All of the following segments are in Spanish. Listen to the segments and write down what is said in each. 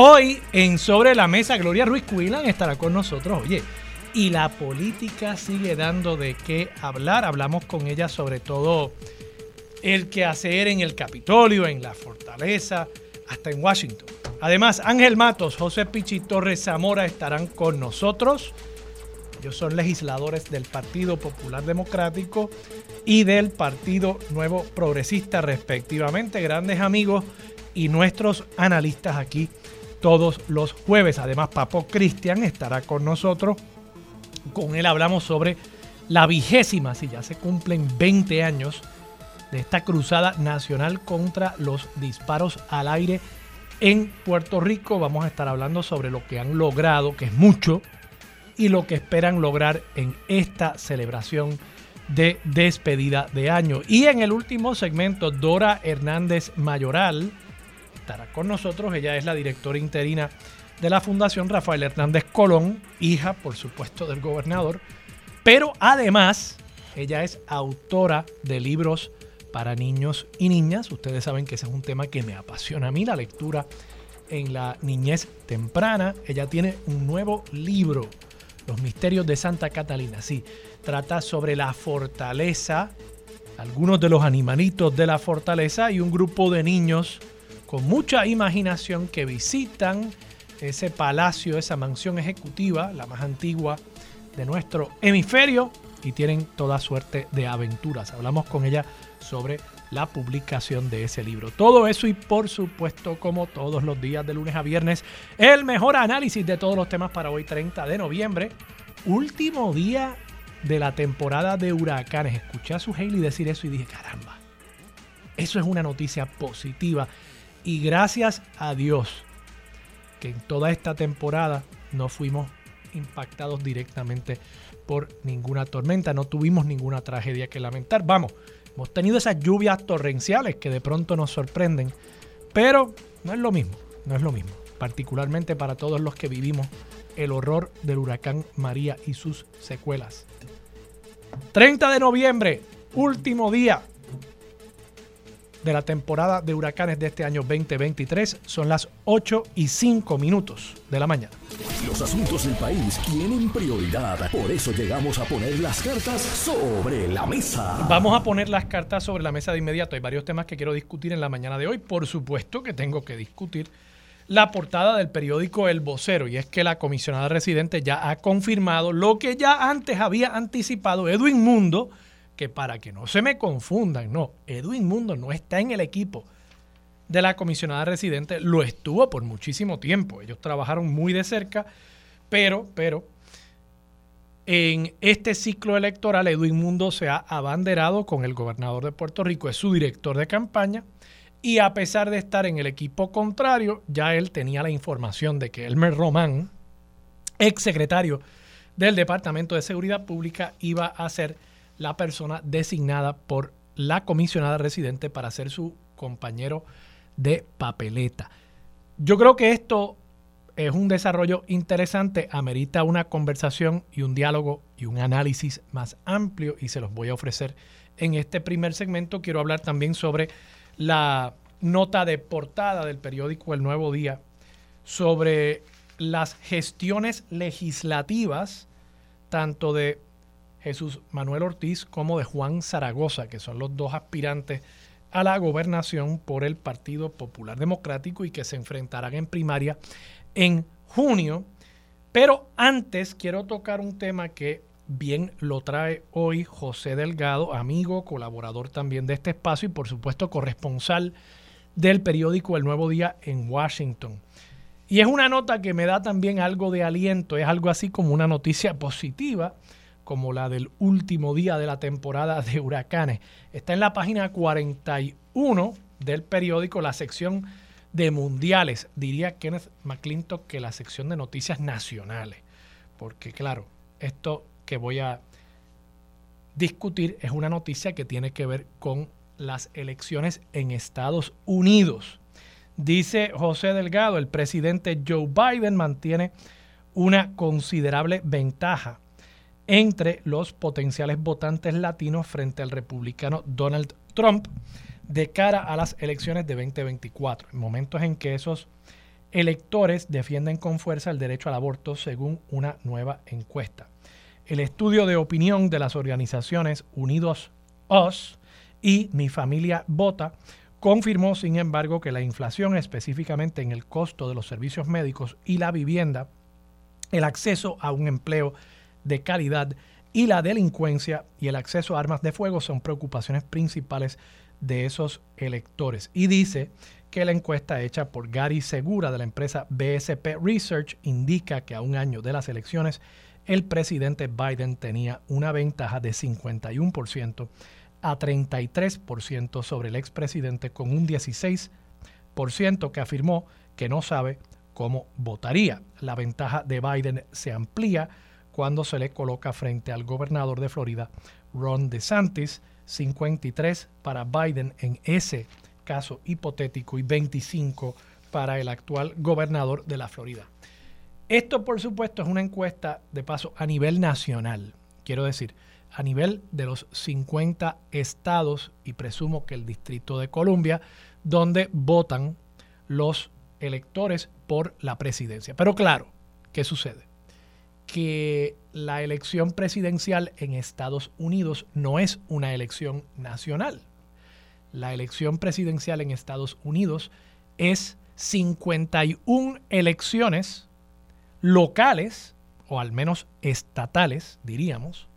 Hoy en Sobre la Mesa Gloria Ruiz Cuilan estará con nosotros, oye, y la política sigue dando de qué hablar, hablamos con ella sobre todo el quehacer en el Capitolio, en la Fortaleza, hasta en Washington. Además, Ángel Matos, José Pichi Torres Zamora estarán con nosotros. Ellos son legisladores del Partido Popular Democrático y del Partido Nuevo Progresista, respectivamente, grandes amigos y nuestros analistas aquí todos los jueves. Además, Papo Cristian estará con nosotros. Con él hablamos sobre la vigésima, si ya se cumplen 20 años de esta cruzada nacional contra los disparos al aire en Puerto Rico. Vamos a estar hablando sobre lo que han logrado, que es mucho, y lo que esperan lograr en esta celebración de despedida de año. Y en el último segmento, Dora Hernández Mayoral estará con nosotros. Ella es la directora interina de la Fundación Rafael Hernández Colón, hija, por supuesto, del gobernador. Pero además, ella es autora de libros para niños y niñas. Ustedes saben que ese es un tema que me apasiona a mí, la lectura en la niñez temprana. Ella tiene un nuevo libro los misterios de Santa Catalina, sí. Trata sobre la fortaleza, algunos de los animalitos de la fortaleza y un grupo de niños con mucha imaginación que visitan ese palacio, esa mansión ejecutiva, la más antigua de nuestro hemisferio, y tienen toda suerte de aventuras. Hablamos con ella sobre la publicación de ese libro. Todo eso y por supuesto, como todos los días de lunes a viernes, el mejor análisis de todos los temas para hoy 30 de noviembre, último día de la temporada de huracanes. Escuché a su Haley decir eso y dije, caramba, eso es una noticia positiva. Y gracias a Dios que en toda esta temporada no fuimos impactados directamente por ninguna tormenta, no tuvimos ninguna tragedia que lamentar. Vamos, Hemos tenido esas lluvias torrenciales que de pronto nos sorprenden, pero no es lo mismo, no es lo mismo, particularmente para todos los que vivimos el horror del huracán María y sus secuelas. 30 de noviembre, último día de la temporada de huracanes de este año 2023. Son las 8 y 5 minutos de la mañana. Los asuntos del país tienen prioridad. Por eso llegamos a poner las cartas sobre la mesa. Vamos a poner las cartas sobre la mesa de inmediato. Hay varios temas que quiero discutir en la mañana de hoy. Por supuesto que tengo que discutir la portada del periódico El Vocero y es que la comisionada residente ya ha confirmado lo que ya antes había anticipado Edwin Mundo que para que no se me confundan, no, Edwin Mundo no está en el equipo de la comisionada residente, lo estuvo por muchísimo tiempo. Ellos trabajaron muy de cerca, pero, pero, en este ciclo electoral, Edwin Mundo se ha abanderado con el gobernador de Puerto Rico, es su director de campaña, y a pesar de estar en el equipo contrario, ya él tenía la información de que Elmer Román, ex secretario del Departamento de Seguridad Pública, iba a ser la persona designada por la comisionada residente para ser su compañero de papeleta. Yo creo que esto es un desarrollo interesante, amerita una conversación y un diálogo y un análisis más amplio y se los voy a ofrecer en este primer segmento. Quiero hablar también sobre la nota de portada del periódico El Nuevo Día sobre las gestiones legislativas tanto de Jesús Manuel Ortiz como de Juan Zaragoza, que son los dos aspirantes a la gobernación por el Partido Popular Democrático y que se enfrentarán en primaria en junio. Pero antes quiero tocar un tema que bien lo trae hoy José Delgado, amigo, colaborador también de este espacio y por supuesto corresponsal del periódico El Nuevo Día en Washington. Y es una nota que me da también algo de aliento, es algo así como una noticia positiva como la del último día de la temporada de huracanes. Está en la página 41 del periódico, la sección de mundiales, diría Kenneth McClintock que la sección de noticias nacionales. Porque claro, esto que voy a discutir es una noticia que tiene que ver con las elecciones en Estados Unidos. Dice José Delgado, el presidente Joe Biden mantiene una considerable ventaja entre los potenciales votantes latinos frente al republicano Donald Trump de cara a las elecciones de 2024, en momentos en que esos electores defienden con fuerza el derecho al aborto según una nueva encuesta. El estudio de opinión de las organizaciones Unidos Us y Mi Familia Vota confirmó, sin embargo, que la inflación, específicamente en el costo de los servicios médicos y la vivienda, el acceso a un empleo de calidad y la delincuencia y el acceso a armas de fuego son preocupaciones principales de esos electores. Y dice que la encuesta hecha por Gary Segura de la empresa BSP Research indica que a un año de las elecciones el presidente Biden tenía una ventaja de 51% a 33% sobre el expresidente con un 16% que afirmó que no sabe cómo votaría. La ventaja de Biden se amplía cuando se le coloca frente al gobernador de Florida, Ron DeSantis, 53 para Biden en ese caso hipotético y 25 para el actual gobernador de la Florida. Esto, por supuesto, es una encuesta de paso a nivel nacional. Quiero decir, a nivel de los 50 estados y presumo que el Distrito de Columbia, donde votan los electores por la presidencia. Pero claro, ¿qué sucede? Que la elección presidencial en Estados Unidos no es una elección nacional. La elección presidencial en Estados Unidos es 51 elecciones locales, o al menos estatales, diríamos,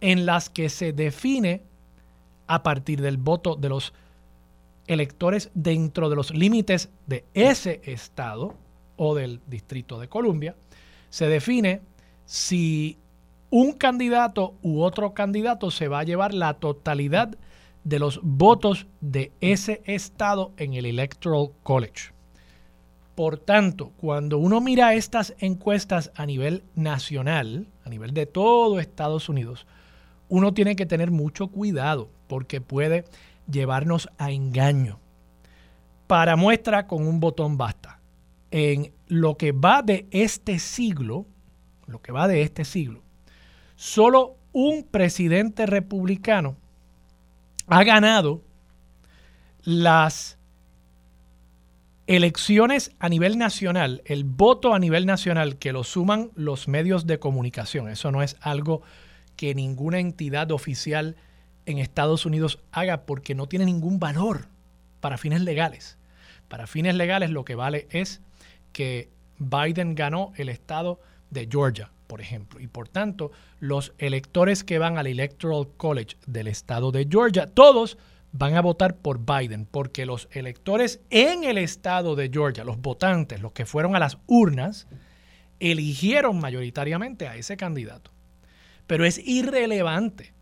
en las que se define a partir del voto de los electores dentro de los límites de ese estado o del Distrito de Columbia, se define si un candidato u otro candidato se va a llevar la totalidad de los votos de ese estado en el Electoral College. Por tanto, cuando uno mira estas encuestas a nivel nacional, a nivel de todo Estados Unidos, uno tiene que tener mucho cuidado porque puede llevarnos a engaño. Para muestra con un botón basta. En lo que va de este siglo, lo que va de este siglo, solo un presidente republicano ha ganado las elecciones a nivel nacional, el voto a nivel nacional que lo suman los medios de comunicación. Eso no es algo que ninguna entidad oficial en Estados Unidos haga porque no tiene ningún valor para fines legales. Para fines legales lo que vale es que Biden ganó el estado de Georgia, por ejemplo, y por tanto los electores que van al Electoral College del estado de Georgia, todos van a votar por Biden, porque los electores en el estado de Georgia, los votantes, los que fueron a las urnas, eligieron mayoritariamente a ese candidato pero es irrelevante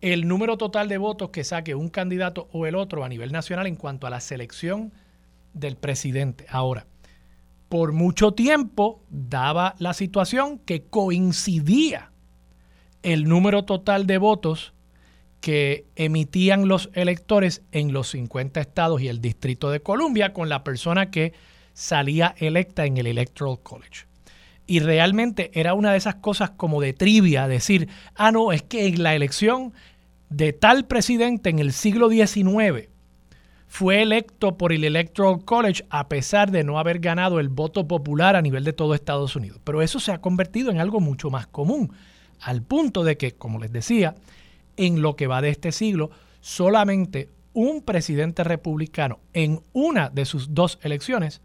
el número total de votos que saque un candidato o el otro a nivel nacional en cuanto a la selección del presidente. Ahora, por mucho tiempo daba la situación que coincidía el número total de votos que emitían los electores en los 50 estados y el Distrito de Columbia con la persona que salía electa en el Electoral College. Y realmente era una de esas cosas como de trivia, decir, ah, no, es que en la elección de tal presidente en el siglo XIX fue electo por el Electoral College a pesar de no haber ganado el voto popular a nivel de todo Estados Unidos. Pero eso se ha convertido en algo mucho más común, al punto de que, como les decía, en lo que va de este siglo, solamente un presidente republicano en una de sus dos elecciones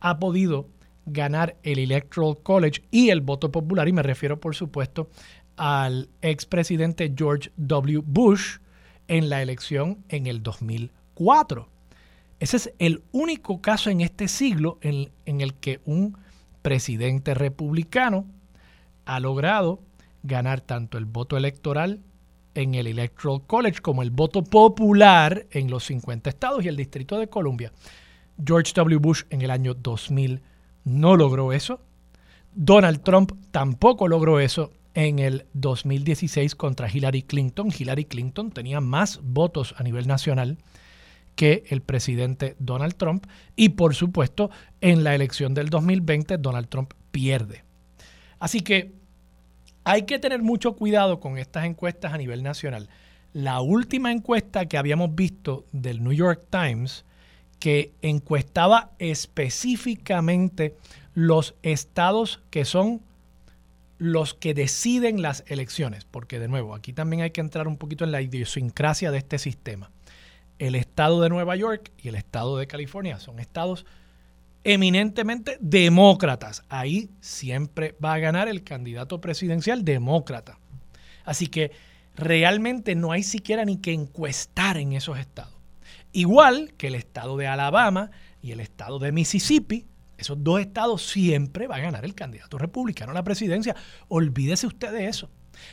ha podido ganar el Electoral College y el voto popular, y me refiero por supuesto al expresidente George W. Bush en la elección en el 2004. Ese es el único caso en este siglo en, en el que un presidente republicano ha logrado ganar tanto el voto electoral en el Electoral College como el voto popular en los 50 estados y el Distrito de Columbia. George W. Bush en el año 2000 no logró eso. Donald Trump tampoco logró eso en el 2016 contra Hillary Clinton. Hillary Clinton tenía más votos a nivel nacional que el presidente Donald Trump. Y por supuesto, en la elección del 2020, Donald Trump pierde. Así que hay que tener mucho cuidado con estas encuestas a nivel nacional. La última encuesta que habíamos visto del New York Times, que encuestaba específicamente los estados que son los que deciden las elecciones, porque de nuevo, aquí también hay que entrar un poquito en la idiosincrasia de este sistema el estado de Nueva York y el estado de California son estados eminentemente demócratas. Ahí siempre va a ganar el candidato presidencial demócrata. Así que realmente no hay siquiera ni que encuestar en esos estados. Igual que el estado de Alabama y el estado de Mississippi, esos dos estados siempre va a ganar el candidato republicano a la presidencia. Olvídese usted de eso.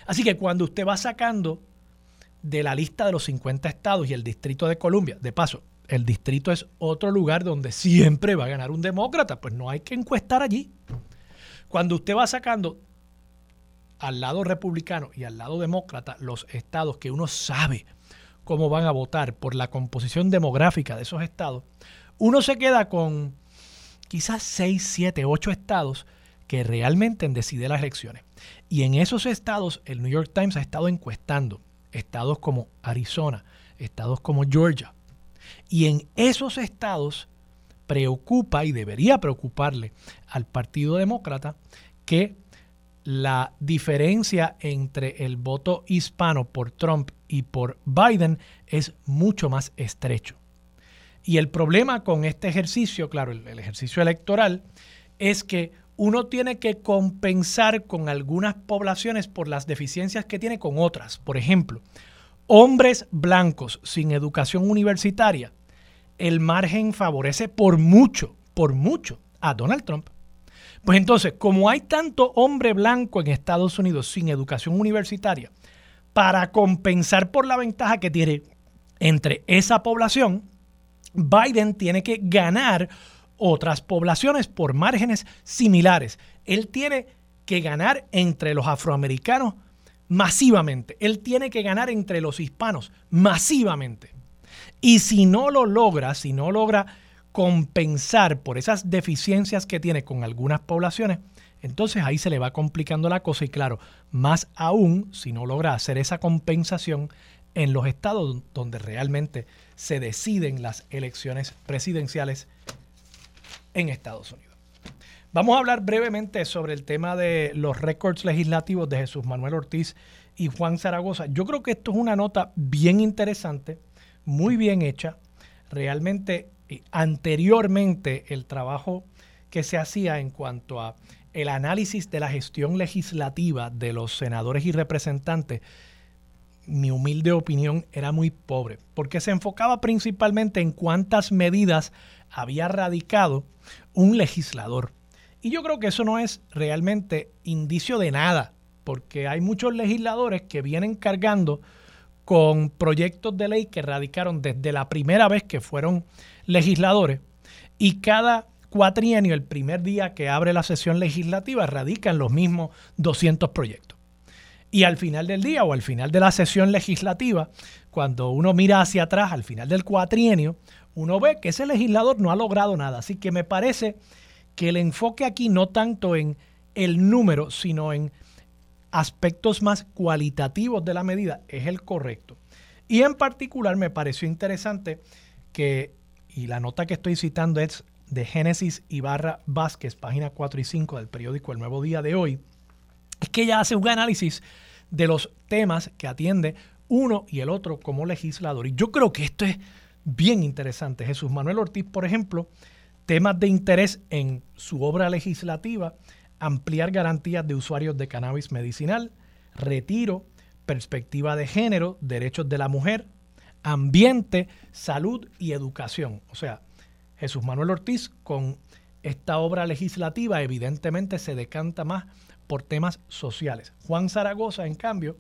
Así que cuando usted va sacando de la lista de los 50 estados y el Distrito de Columbia. De paso, el distrito es otro lugar donde siempre va a ganar un demócrata, pues no hay que encuestar allí. Cuando usted va sacando al lado republicano y al lado demócrata los estados que uno sabe cómo van a votar por la composición demográfica de esos estados, uno se queda con quizás 6, 7, 8 estados que realmente deciden las elecciones. Y en esos estados el New York Times ha estado encuestando estados como Arizona, estados como Georgia. Y en esos estados preocupa y debería preocuparle al Partido Demócrata que la diferencia entre el voto hispano por Trump y por Biden es mucho más estrecho. Y el problema con este ejercicio, claro, el, ejercicio electoral, es que uno tiene que compensar con algunas poblaciones por las deficiencias que tiene con otras. Por ejemplo, hombres blancos sin educación universitaria, el margen favorece por mucho, por mucho a Donald Trump. Pues entonces, como hay tanto hombre blanco en Estados Unidos sin educación universitaria, para compensar por la ventaja que tiene entre esa población, Biden tiene que ganar otras poblaciones por márgenes similares. Él tiene que ganar entre los afroamericanos masivamente. Él tiene que ganar entre los hispanos masivamente. Y si no lo logra, si no logra compensar por esas deficiencias que tiene con algunas poblaciones, entonces ahí se le va complicando la cosa y claro, más aún si no logra hacer esa compensación en los estados donde realmente se deciden las elecciones presidenciales en Estados Unidos. Vamos a hablar brevemente sobre el tema de los récords legislativos de Jesús Manuel Ortiz y Juan Zaragoza. Yo creo que esto es una nota bien interesante, muy bien hecha. Realmente eh, anteriormente el trabajo que se hacía en cuanto a el análisis de la gestión legislativa de los senadores y representantes, mi humilde opinión era muy pobre, porque se enfocaba principalmente en cuántas medidas había radicado un legislador. Y yo creo que eso no es realmente indicio de nada, porque hay muchos legisladores que vienen cargando con proyectos de ley que radicaron desde la primera vez que fueron legisladores y cada cuatrienio, el primer día que abre la sesión legislativa, radican los mismos 200 proyectos. Y al final del día o al final de la sesión legislativa, cuando uno mira hacia atrás, al final del cuatrienio, uno ve que ese legislador no ha logrado nada. Así que me parece que el enfoque aquí no tanto en el número, sino en aspectos más cualitativos de la medida es el correcto. Y en particular me pareció interesante que, y la nota que estoy citando es de Génesis Ibarra Vázquez, página 4 y 5 del periódico El Nuevo Día de hoy, es que ella hace un análisis de los temas que atiende uno y el otro como legislador. Y yo creo que esto es bien interesante. Jesús Manuel Ortiz, por ejemplo, temas de interés en su obra legislativa, ampliar garantías de usuarios de cannabis medicinal, retiro, perspectiva de género, derechos de la mujer, ambiente, salud y educación. O sea, Jesús Manuel Ortiz con esta obra legislativa evidentemente se decanta más por temas sociales. Juan Zaragoza, en cambio,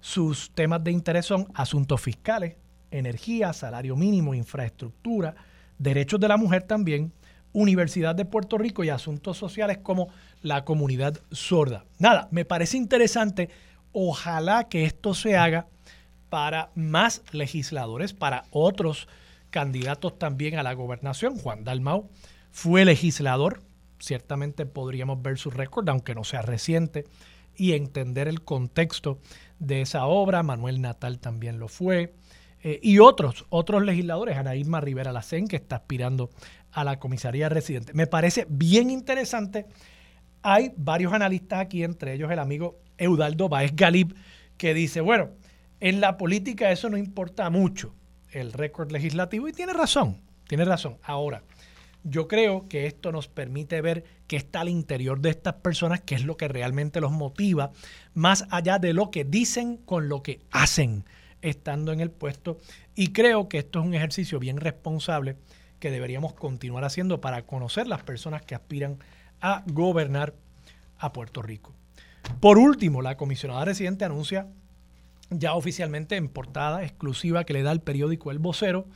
sus temas de interés son asuntos fiscales, energía, salario mínimo, infraestructura, derechos de la mujer también, Universidad de Puerto Rico y asuntos sociales como la comunidad sorda. Nada, me parece interesante. Ojalá que esto se haga para más legisladores, para otros candidatos también a la gobernación. Juan Dalmau fue legislador, ciertamente podríamos ver su récord, aunque no sea reciente, y entender el contexto de esa obra. Manuel Natal también lo fue. Eh, y otros, otros legisladores, Ana Irma Rivera Lacén, que está aspirando a la comisaría residente. Me parece bien interesante. Hay varios analistas aquí, entre ellos el amigo Eudaldo Baez Galib, que dice, bueno, en la política eso no importa mucho, el récord legislativo, y tiene razón, tiene razón. Ahora, yo creo que esto nos permite ver qué está al interior de estas personas, qué es lo que realmente los motiva, más allá de lo que dicen con lo que hacen estando en el puesto. Y creo que esto es un ejercicio bien responsable que deberíamos continuar haciendo para conocer las personas que aspiran a gobernar a Puerto Rico. Por último, la comisionada residente anuncia ya oficialmente en portada exclusiva que le da el periódico El Vocero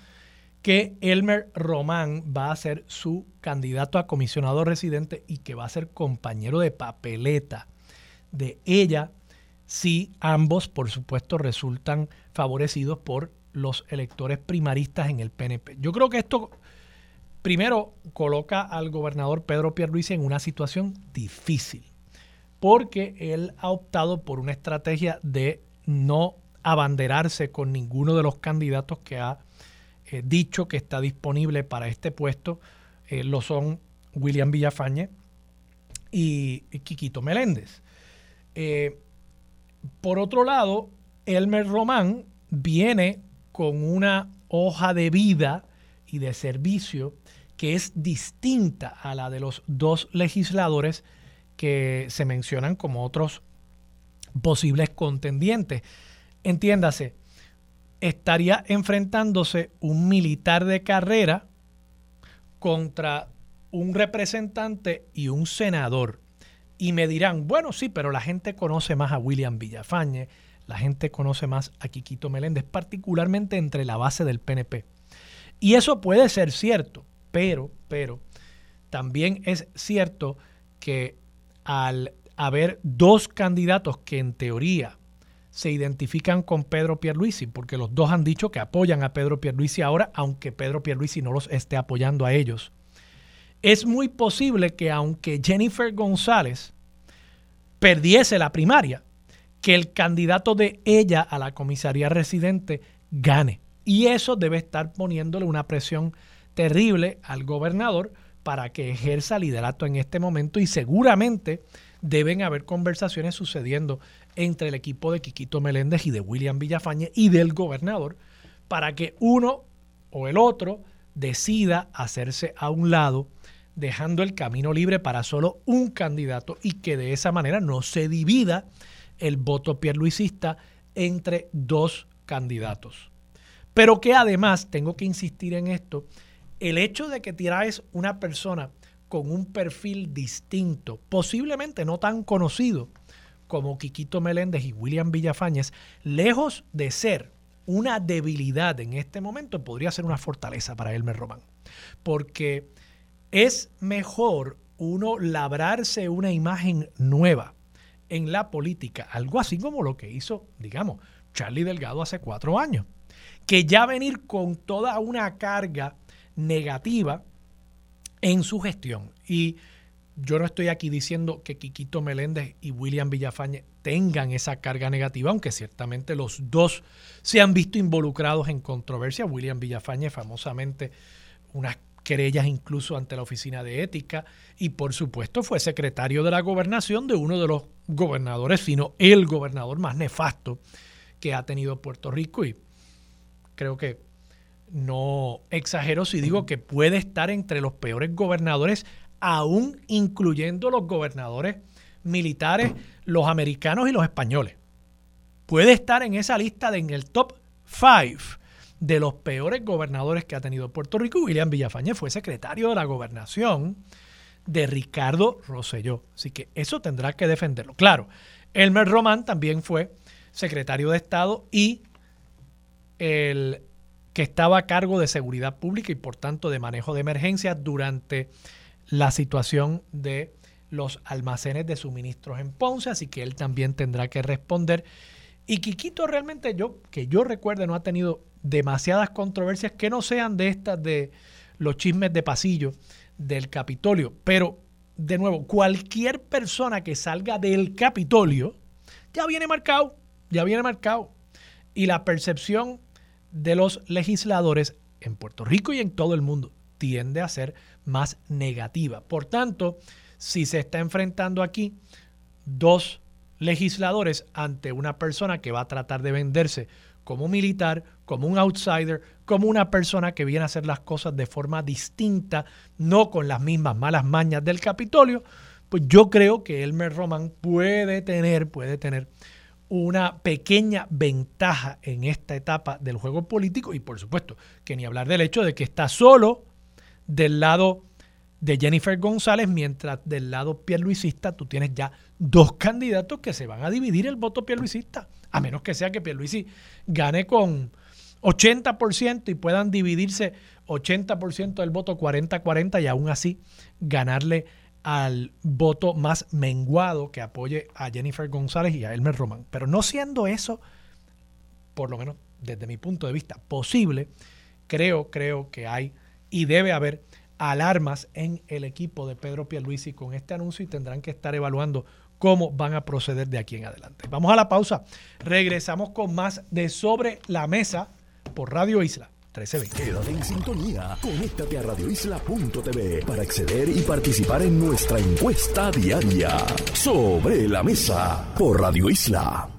que Elmer Román va a ser su candidato a comisionado residente y que va a ser compañero de papeleta de ella si ambos, por supuesto, resultan favorecidos por los electores primaristas en el PNP. Yo creo que esto primero coloca al gobernador Pedro Pierluisi en una situación difícil, porque él ha optado por una estrategia de no abanderarse con ninguno de los candidatos que ha eh, dicho que está disponible para este puesto. Eh, lo son William Villafañe y, Quiquito Meléndez. Eh, por otro lado, Elmer Román viene con una hoja de vida y de servicio que es distinta a la de los dos legisladores que se mencionan como otros posibles contendientes. Entiéndase, estaría enfrentándose un militar de carrera contra un representante y un senador. Y me dirán, bueno, sí, pero la gente conoce más a William Villafañe, la gente conoce más a Quiquito Meléndez, particularmente entre la base del PNP. Y eso puede ser cierto, pero, pero, también es cierto que al haber dos candidatos que en teoría se identifican con Pedro Pierluisi, porque los dos han dicho que apoyan a Pedro Pierluisi ahora, aunque Pedro Pierluisi no los esté apoyando a ellos. Es muy posible que aunque Jennifer González perdiese la primaria, que el candidato de ella a la comisaría residente gane. Y eso debe estar poniéndole una presión terrible al gobernador para que ejerza liderato en este momento y seguramente deben haber conversaciones sucediendo entre el equipo de Quiquito Meléndez y de William Villafañe y del gobernador para que uno o el otro decida hacerse a un lado dejando el camino libre para solo un candidato y que de esa manera no se divida el voto pierluisista entre dos candidatos. Pero que además, tengo que insistir en esto, el hecho de que traes una persona con un perfil distinto, posiblemente no tan conocido como Quiquito Meléndez y William Villafañez, lejos de ser una debilidad en este momento, podría ser una fortaleza para Elmer Román. Porque es mejor uno labrarse una imagen nueva en la política, algo así como lo que hizo, digamos, Charlie Delgado hace cuatro años, que ya venir con toda una carga negativa en su gestión. Y yo no estoy aquí diciendo que Quiquito Meléndez y William Villafañe tengan esa carga negativa, aunque ciertamente los dos se han visto involucrados en controversia. William Villafañe famosamente unas querellas incluso ante la Oficina de Ética y por supuesto fue secretario de la gobernación de uno de los gobernadores, sino el gobernador más nefasto que ha tenido Puerto Rico y creo que no exagero si digo que puede estar entre los peores gobernadores, aún incluyendo los gobernadores militares, los americanos y los españoles. Puede estar en esa lista de en el top 5 de los peores gobernadores que ha tenido Puerto Rico. William Villafañe fue secretario de la gobernación de Ricardo Rosselló. Así que eso tendrá que defenderlo. Claro, Elmer Román también fue secretario de Estado y el que estaba a cargo de seguridad pública y por tanto de manejo de emergencias durante la situación de los almacenes de suministros en Ponce, así que él también tendrá que responder. Y Quiquito realmente yo, que yo recuerde, no ha tenido demasiadas controversias que no sean de estas de los chismes de pasillo del Capitolio. Pero, de nuevo, cualquier persona que salga del Capitolio ya viene marcado, ya viene marcado. Y la percepción de los legisladores en Puerto Rico y en todo el mundo tiende a ser más negativa. Por tanto, si se está enfrentando aquí dos legisladores ante una persona que va a tratar de venderse como militar, como un outsider, como una persona que viene a hacer las cosas de forma distinta, no con las mismas malas mañas del Capitolio, pues yo creo que Elmer Roman puede tener, puede tener una pequeña ventaja en esta etapa del juego político y por supuesto que ni hablar del hecho de que está solo del lado de Jennifer González, mientras del lado pierluisista tú tienes ya dos candidatos que se van a dividir el voto pierluisista, a menos que sea que Pierluisi gane con 80% y puedan dividirse 80% del voto 40-40 y aún así ganarle al voto más menguado que apoye a Jennifer González y a Elmer Román. Pero no siendo eso, por lo menos desde mi punto de vista, posible, creo, creo que hay y debe haber alarmas en el equipo de Pedro Pierluisi con este anuncio y tendrán que estar evaluando cómo van a proceder de aquí en adelante. Vamos a la pausa. Regresamos con más de Sobre la Mesa por Radio Isla 1320. Quédate en sintonía. Conéctate a radioisla.tv para acceder y participar en nuestra encuesta diaria. Sobre la Mesa por Radio Isla.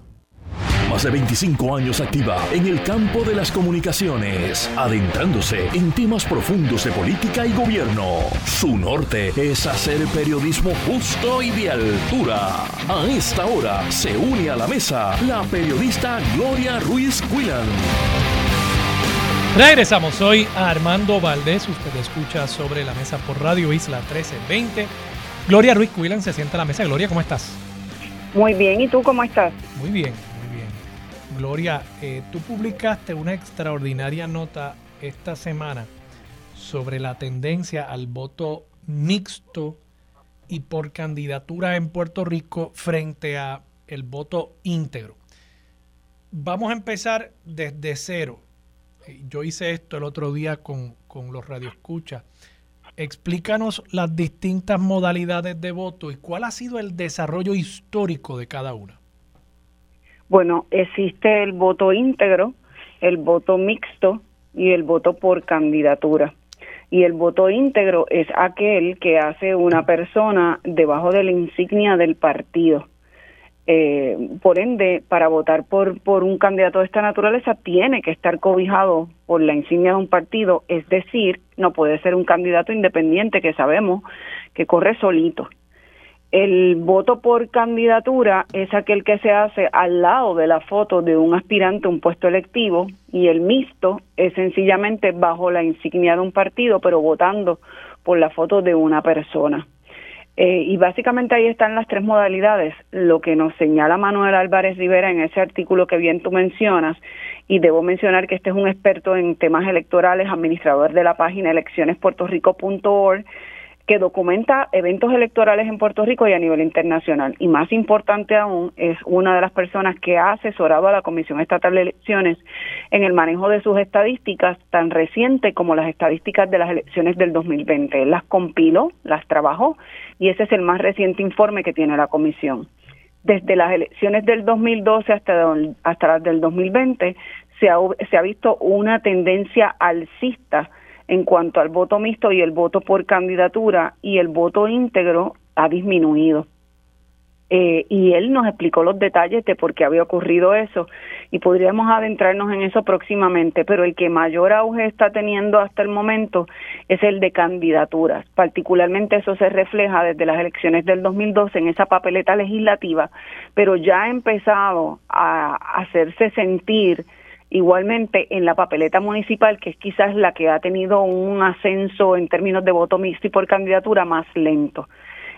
Más de 25 años activa en el campo de las comunicaciones, adentrándose en temas profundos de política y gobierno. Su norte es hacer periodismo justo y de altura. A esta hora se une a la mesa la periodista Gloria Ruiz Quillan. Regresamos hoy a Armando Valdés. Usted escucha sobre la mesa por Radio Isla 1320. Gloria Ruiz Quillan se sienta a la mesa. Gloria, ¿cómo estás? Muy bien, ¿y tú cómo estás? Muy bien. Gloria, eh, tú publicaste una extraordinaria nota esta semana sobre la tendencia al voto mixto y por candidatura en Puerto Rico frente a el voto íntegro. Vamos a empezar desde cero. Yo hice esto el otro día con, con los radioescuchas. Explícanos las distintas modalidades de voto y cuál ha sido el desarrollo histórico de cada una. Bueno, existe el voto íntegro, el voto mixto y el voto por candidatura. Y el voto íntegro es aquel que hace una persona debajo de la insignia del partido. Eh, por ende, para votar por, por un candidato de esta naturaleza tiene que estar cobijado por la insignia de un partido, es decir, no puede ser un candidato independiente que sabemos que corre solito. El voto por candidatura es aquel que se hace al lado de la foto de un aspirante a un puesto electivo y el mixto es sencillamente bajo la insignia de un partido, pero votando por la foto de una persona. Eh, y básicamente ahí están las tres modalidades. Lo que nos señala Manuel Álvarez Rivera en ese artículo que bien tú mencionas, y debo mencionar que este es un experto en temas electorales, administrador de la página eleccionesportorico.org, que documenta eventos electorales en Puerto Rico y a nivel internacional. Y más importante aún, es una de las personas que ha asesorado a la Comisión Estatal de Elecciones en el manejo de sus estadísticas tan reciente como las estadísticas de las elecciones del 2020. Él las compiló, las trabajó y ese es el más reciente informe que tiene la Comisión. Desde las elecciones del 2012 hasta, hasta las del 2020 se ha, se ha visto una tendencia alcista en cuanto al voto mixto y el voto por candidatura y el voto íntegro ha disminuido. Eh, y él nos explicó los detalles de por qué había ocurrido eso y podríamos adentrarnos en eso próximamente, pero el que mayor auge está teniendo hasta el momento es el de candidaturas. Particularmente eso se refleja desde las elecciones del 2012 en esa papeleta legislativa, pero ya ha empezado a hacerse sentir Igualmente, en la papeleta municipal, que es quizás la que ha tenido un ascenso en términos de voto mixto y por candidatura más lento.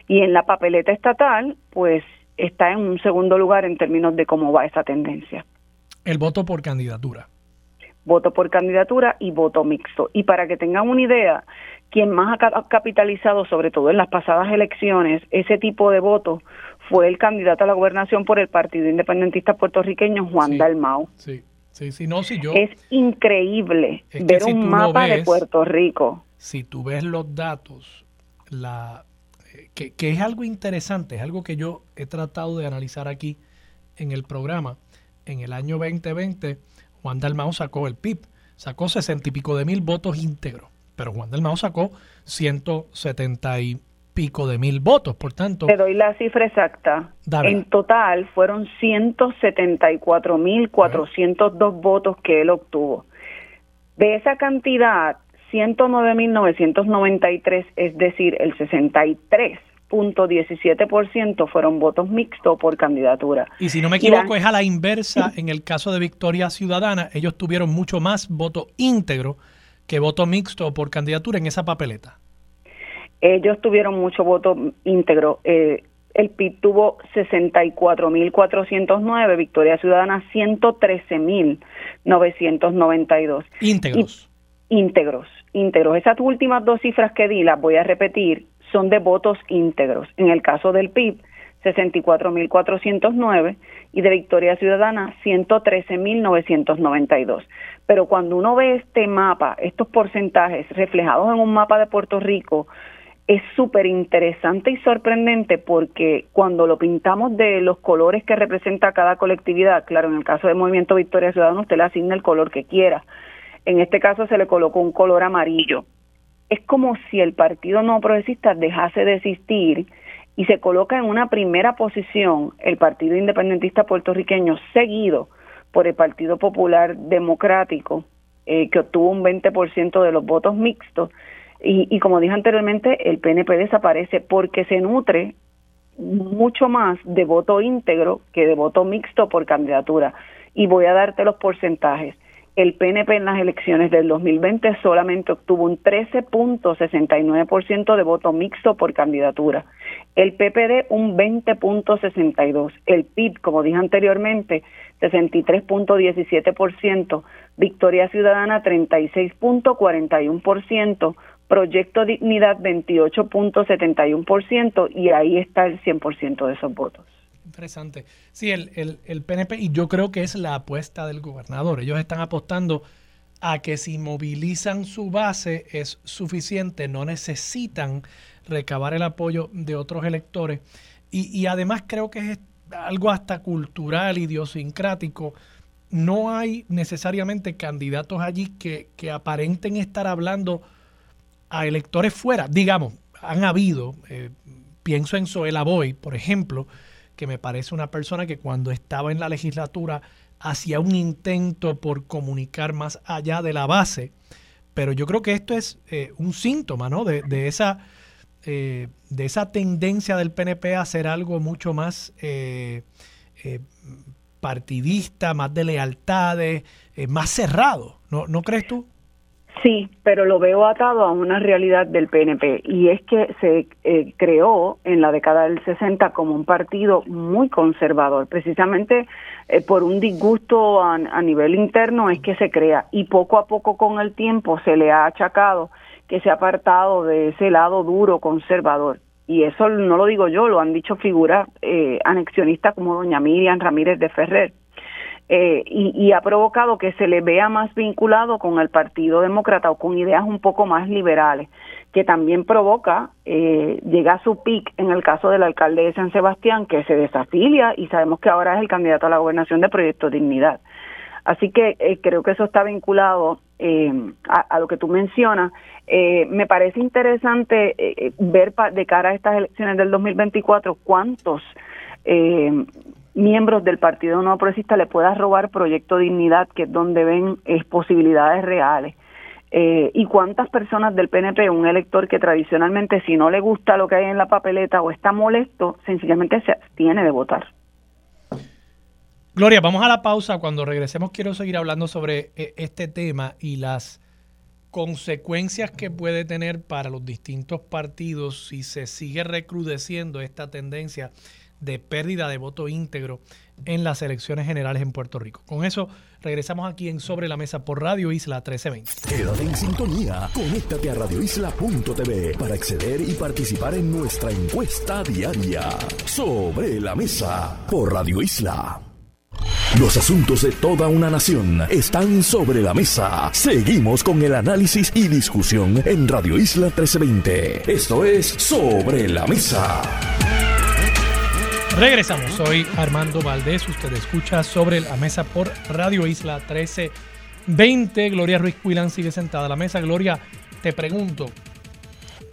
Y en la papeleta estatal, pues está en un segundo lugar en términos de cómo va esa tendencia. El voto por candidatura. voto por candidatura y voto mixto. Y para que tengan una idea, quien más ha capitalizado, sobre todo en las pasadas elecciones, ese tipo de voto fue el candidato a la gobernación por el Partido Independentista puertorriqueño, Juan Dalmau. Sí, sí, sí, no, si yo... Es increíble ver un mapa de Puerto Rico. Si tú ves los datos, la eh, que, que es algo interesante, es algo que yo he tratado de analizar aquí en el programa. En el año 2020, Juan Dalmau sacó el PIB, sacó sesenta y pico de mil votos íntegros pero Juan del Mao sacó 170 y pico de mil votos, por tanto... Te doy la cifra exacta. En total fueron 174 mil 402 votos que él obtuvo. De esa cantidad, 109 mil 993, es decir, el 63.17% fueron votos mixtos por candidatura. Y si no me equivoco, es a la inversa en el caso de Victoria Ciudadana. Ellos tuvieron mucho más voto íntegro que voto mixto por candidatura en esa papeleta? Ellos tuvieron mucho voto íntegro. Eh, el PIB tuvo 64.409, Victoria Ciudadana 113.992. Íntegros. íntegros, íntegros. Esas últimas dos cifras que di, las voy a repetir, son de votos íntegros. En el caso del PIB, 64.409 y de Victoria Ciudadana 113.992. Pero cuando uno ve este mapa, estos porcentajes reflejados en un mapa de Puerto Rico, es súper interesante y sorprendente porque cuando lo pintamos de los colores que representa cada colectividad, claro, en el caso del Movimiento Victoria Ciudadana usted le asigna el color que quiera. En este caso se le colocó un color amarillo. Es como si el Partido No Progresista dejase de existir y se coloca en una primera posición el Partido Independentista Puertorriqueño, seguido por el Partido Popular Democrático, eh, que obtuvo un 20% de los votos mixtos. Y, y como dije anteriormente, el PNP desaparece porque se nutre mucho más de voto íntegro que de voto mixto por candidatura. Y voy a darte los porcentajes el PNP en las elecciones del 2020 solamente obtuvo un 13.69% de voto mixto por candidatura. El PPD un 20.62%. El PIB, como dije anteriormente, 63.17%. Victoria Ciudadana 36.41%. Proyecto Dignidad 28.71% y ahí está el 100% de esos votos. Interesante. Sí, el, el, PNP, y yo creo que es la apuesta del gobernador. Ellos están apostando a que si movilizan su base es suficiente, no necesitan recabar el apoyo de otros electores. Y, y además creo que es algo hasta cultural, idiosincrático. No hay necesariamente candidatos allí que, que aparenten estar hablando a electores fuera. Digamos, han habido, eh, pienso en Zoela Boy, por ejemplo, que me parece una persona que cuando estaba en la legislatura hacía un intento por comunicar más allá de la base, pero yo creo que esto es eh, un síntoma ¿no? de, esa, eh, de esa tendencia del PNP a hacer algo mucho más partidista, más de lealtades, más cerrado, ¿no, ¿no crees tú? Sí, pero lo veo atado a una realidad del PNP y es que se eh, creó en la década del 60 como un partido muy conservador, precisamente eh, por un disgusto a, nivel interno es que se crea y poco a poco con el tiempo se le ha achacado que se ha apartado de ese lado duro conservador y eso no lo digo yo, lo han dicho figuras eh, anexionistas como doña Miriam Ramírez de Ferrer. Eh, y, ha provocado que se le vea más vinculado con el Partido Demócrata o con ideas un poco más liberales, que también provoca, eh, llega a su pic en el caso del alcalde de San Sebastián, que se desafilia y sabemos que ahora es el candidato a la gobernación de Proyecto Dignidad. Así que eh, creo que eso está vinculado a, lo que tú mencionas. me parece interesante ver de cara a estas elecciones del 2024 cuántos miembros del Partido No Progresista le pueda robar Proyecto Dignidad, que es donde ven posibilidades reales. Eh, y cuántas personas del PNP, un elector que tradicionalmente si no le gusta lo que hay en la papeleta o está molesto, sencillamente se abstiene de votar. Gloria, vamos a la pausa. Cuando regresemos quiero seguir hablando sobre eh, este tema y las consecuencias que puede tener para los distintos partidos si se sigue recrudeciendo esta tendencia de pérdida de voto íntegro en las elecciones generales en Puerto Rico. Con eso regresamos aquí en Sobre la Mesa por Radio Isla 1320. Quédate en sintonía, conéctate a radioisla.tv para acceder y participar en nuestra encuesta diaria. Sobre la Mesa por Radio Isla. Los asuntos de toda una nación están sobre la mesa. Seguimos con el análisis y discusión en Radio Isla 1320. Esto es Sobre la Mesa. Regresamos, soy Armando Valdés, usted escucha sobre la mesa por Radio Isla 1320. Gloria Ruiz Cuilan sigue sentada a la mesa. Gloria, te pregunto,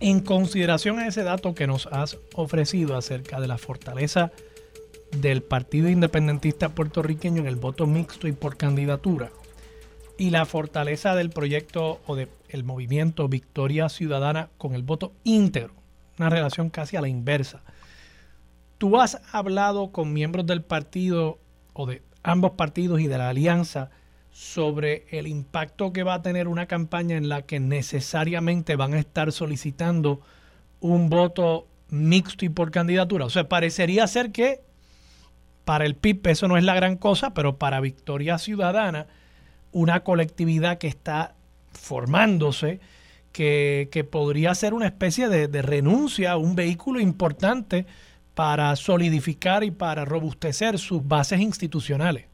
en consideración a ese dato que nos has ofrecido acerca de la fortaleza del Partido Independentista puertorriqueño en el voto mixto y por candidatura, y la fortaleza del proyecto o del movimiento Victoria Ciudadana con el voto íntegro, una relación casi a la inversa ¿Tú has hablado con miembros del partido o de ambos partidos y de la alianza sobre el impacto que va a tener una campaña en la que necesariamente van a estar solicitando un voto mixto y por candidatura? O sea, parecería ser que para el PIB eso no es la gran cosa, pero para Victoria Ciudadana, una colectividad que está formándose, que, podría ser una especie de, de renuncia a un vehículo importante para solidificar y para robustecer sus bases institucionales.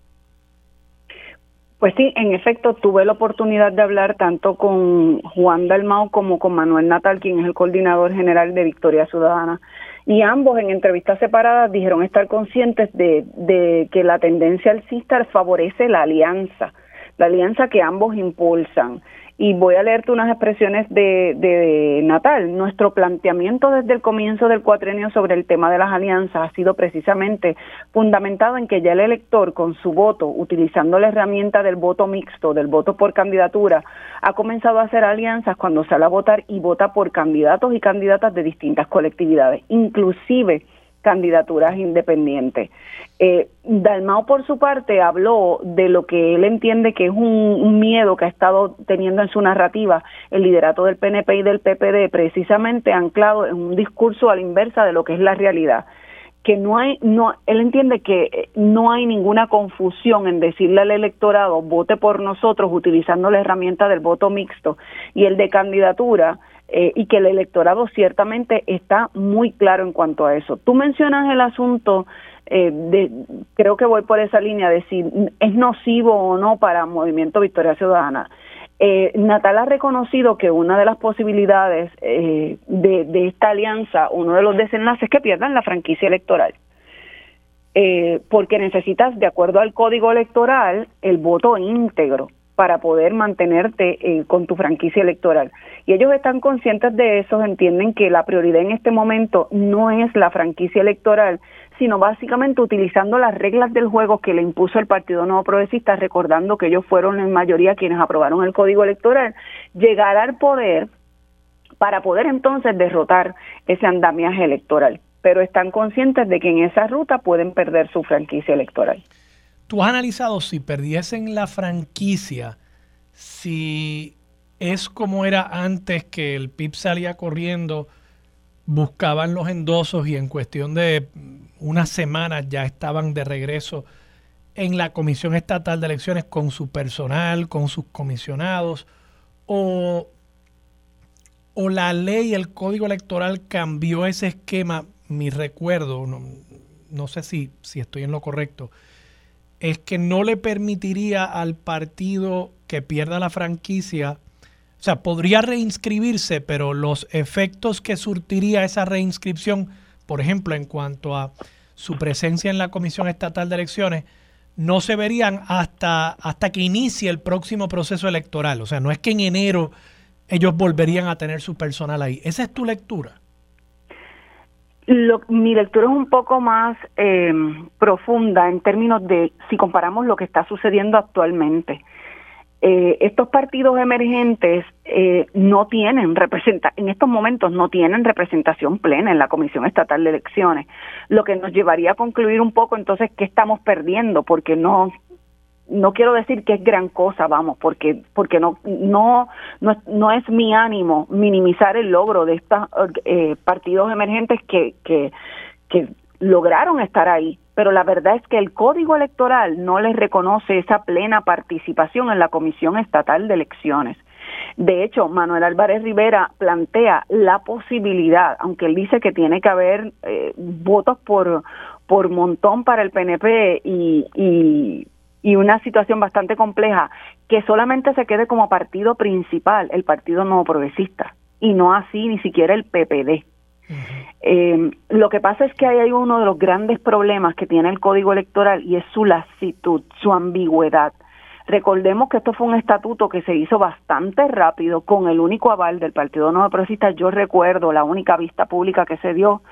Pues sí, en efecto, tuve la oportunidad de hablar tanto con Juan Dalmao como con Manuel Natal, quien es el coordinador general de Victoria Ciudadana. Y ambos en entrevistas separadas dijeron estar conscientes de, de que la tendencia alcista favorece la alianza, la alianza que ambos impulsan y voy a leerte unas expresiones de, Natal. Nuestro planteamiento desde el comienzo del cuatrenio sobre el tema de las alianzas ha sido precisamente fundamentado en que ya el elector con su voto, utilizando la herramienta del voto mixto, del voto por candidatura, ha comenzado a hacer alianzas cuando sale a votar y vota por candidatos y candidatas de distintas colectividades, inclusive candidaturas independientes. Eh, Dalmao, por su parte, habló de lo que él entiende que es un, miedo que ha estado teniendo en su narrativa el liderato del PNP y del PPD, precisamente anclado en un discurso a la inversa de lo que es la realidad que no hay, no, él entiende que no hay ninguna confusión en decirle al electorado vote por nosotros utilizando la herramienta del voto mixto y el de candidatura eh, y que el electorado ciertamente está muy claro en cuanto a eso. Tú mencionas el asunto eh, de, creo que voy por esa línea de si es nocivo o no para Movimiento Victoria Ciudadana. Eh, Natal ha reconocido que una de las posibilidades de, de, esta alianza, uno de los desenlaces es que pierdan la franquicia electoral. porque necesitas, de acuerdo al código electoral, el voto íntegro para poder mantenerte eh, con tu franquicia electoral. Y ellos están conscientes de eso, entienden que la prioridad en este momento no es la franquicia electoral, sino básicamente utilizando las reglas del juego que le impuso el Partido Nuevo Progresista, recordando que ellos fueron en mayoría quienes aprobaron el código electoral, llegar al poder para poder entonces derrotar ese andamiaje electoral. Pero están conscientes de que en esa ruta pueden perder su franquicia electoral. ¿Tú has analizado si perdiesen la franquicia, si es como era antes que el PIB salía corriendo, buscaban los endosos y en cuestión de unas semanas ya estaban de regreso en la Comisión Estatal de Elecciones con su personal, con sus comisionados, o, o la ley, el código electoral cambió ese esquema, mi recuerdo, no, no sé si, si estoy en lo correcto, es que no le permitiría al partido que pierda la franquicia, o sea, podría reinscribirse, pero los efectos que surtiría esa reinscripción, por ejemplo, en cuanto a su presencia en la Comisión Estatal de Elecciones, no se verían hasta, hasta que inicie el próximo proceso electoral. O sea, no es que en enero ellos volverían a tener su personal ahí. ¿Esa es tu lectura? Mi lectura es un poco más eh, profunda en términos de si comparamos lo que está sucediendo actualmente. Eh, estos partidos emergentes eh, no tienen representa en estos momentos no tienen representación plena en la Comisión Estatal de Elecciones, lo que nos llevaría a concluir un poco entonces qué estamos perdiendo porque no no quiero decir que es gran cosa, vamos, porque porque no no no, es mi ánimo minimizar el logro de estos eh, partidos emergentes que, que, que lograron estar ahí, pero la verdad es que el código electoral no les reconoce esa plena participación en la Comisión Estatal de Elecciones. De hecho, Manuel Álvarez Rivera plantea la posibilidad, aunque él dice que tiene que haber eh, votos por, por montón para el PNP y, y una situación bastante compleja, que solamente se quede como partido principal el Partido Nuevo Progresista y no así ni siquiera el PPD. Eh, lo que pasa es que ahí hay uno de los grandes problemas que tiene el código electoral y es su lasitud, su ambigüedad. Recordemos que esto fue un estatuto que se hizo bastante rápido con el único aval del Partido Nuevo Progresista. Yo recuerdo la única vista pública que se dio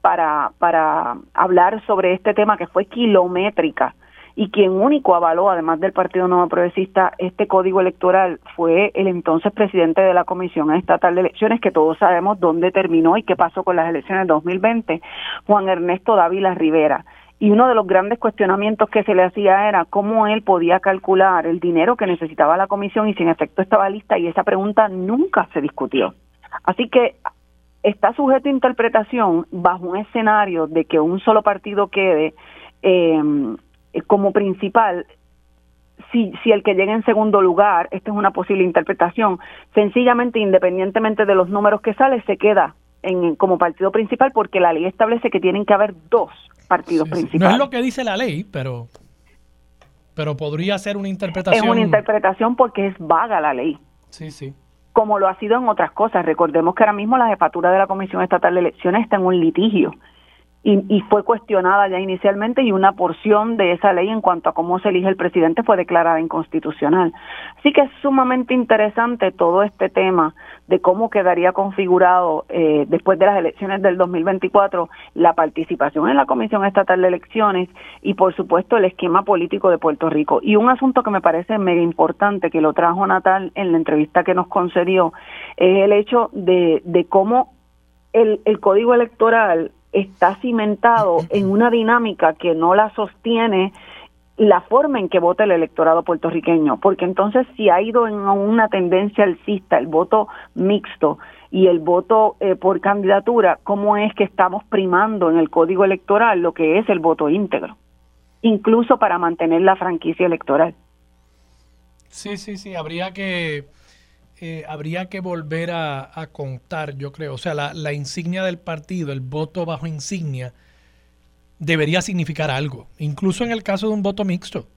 para, para hablar sobre este tema que fue kilométrica y quien único avaló, además del Partido Nuevo Progresista, este código electoral fue el entonces presidente de la Comisión Estatal de Elecciones, que todos sabemos dónde terminó y qué pasó con las elecciones de 2020, Juan Ernesto Dávila Rivera. Y uno de los grandes cuestionamientos que se le hacía era cómo él podía calcular el dinero que necesitaba la comisión y si en efecto estaba lista y esa pregunta nunca se discutió. Así que está sujeto a interpretación bajo un escenario de que un solo partido quede eh, como principal, si, si el que llega en segundo lugar, esta es una posible interpretación, sencillamente, independientemente de los números que sale, se queda en, como partido principal porque la ley establece que tienen que haber dos partidos principales. No es lo que dice la ley, pero, pero podría ser una interpretación. Es una interpretación porque es vaga la ley. Sí, sí. Como lo ha sido en otras cosas. Recordemos que ahora mismo la jefatura de la Comisión Estatal de Elecciones está en un litigio y, fue cuestionada ya inicialmente y una porción de esa ley en cuanto a cómo se elige el presidente fue declarada inconstitucional. Así que es sumamente interesante todo este tema de cómo quedaría configurado eh, después de las elecciones del 2024 la participación en la Comisión Estatal de Elecciones y por supuesto el esquema político de Puerto Rico. Y un asunto que me parece mega importante que lo trajo Natal en la entrevista que nos concedió es el hecho de, de cómo el, el código electoral está cimentado en una dinámica que no la sostiene la forma en que vota el electorado puertorriqueño, porque entonces si ha ido en una tendencia alcista el voto mixto y el voto eh, por candidatura, ¿cómo es que estamos primando en el código electoral lo que es el voto íntegro? Incluso para mantener la franquicia electoral. Sí, sí, sí, habría que eh, habría que volver a, contar, yo creo. O sea, la, insignia del partido, el voto bajo insignia, debería significar algo, incluso en el caso de un voto mixto.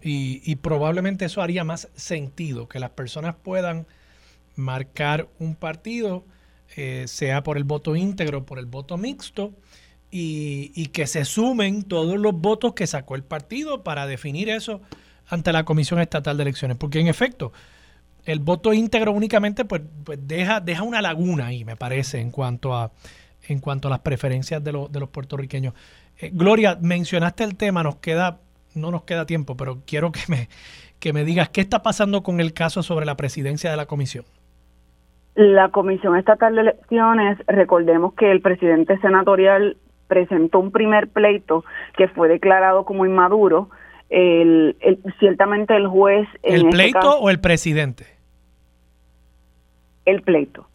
Y, probablemente eso haría más sentido, que las personas puedan marcar un partido, eh, sea por el voto íntegro, por el voto mixto, y, y, que se sumen todos los votos que sacó el partido para definir eso ante la Comisión Estatal de Elecciones. Porque en efecto, el voto íntegro únicamente pues, pues, deja, deja una laguna ahí, me parece, en cuanto a, en cuanto a las preferencias de, de los puertorriqueños. Eh, Gloria, mencionaste el tema, nos queda, no nos queda tiempo, pero quiero que me, que me digas qué está pasando con el caso sobre la presidencia de la comisión. La Comisión Estatal de Elecciones, recordemos que el presidente senatorial presentó un primer pleito que fue declarado como inmaduro. El, ciertamente el juez... ¿El este pleito o el presidente? El pleito.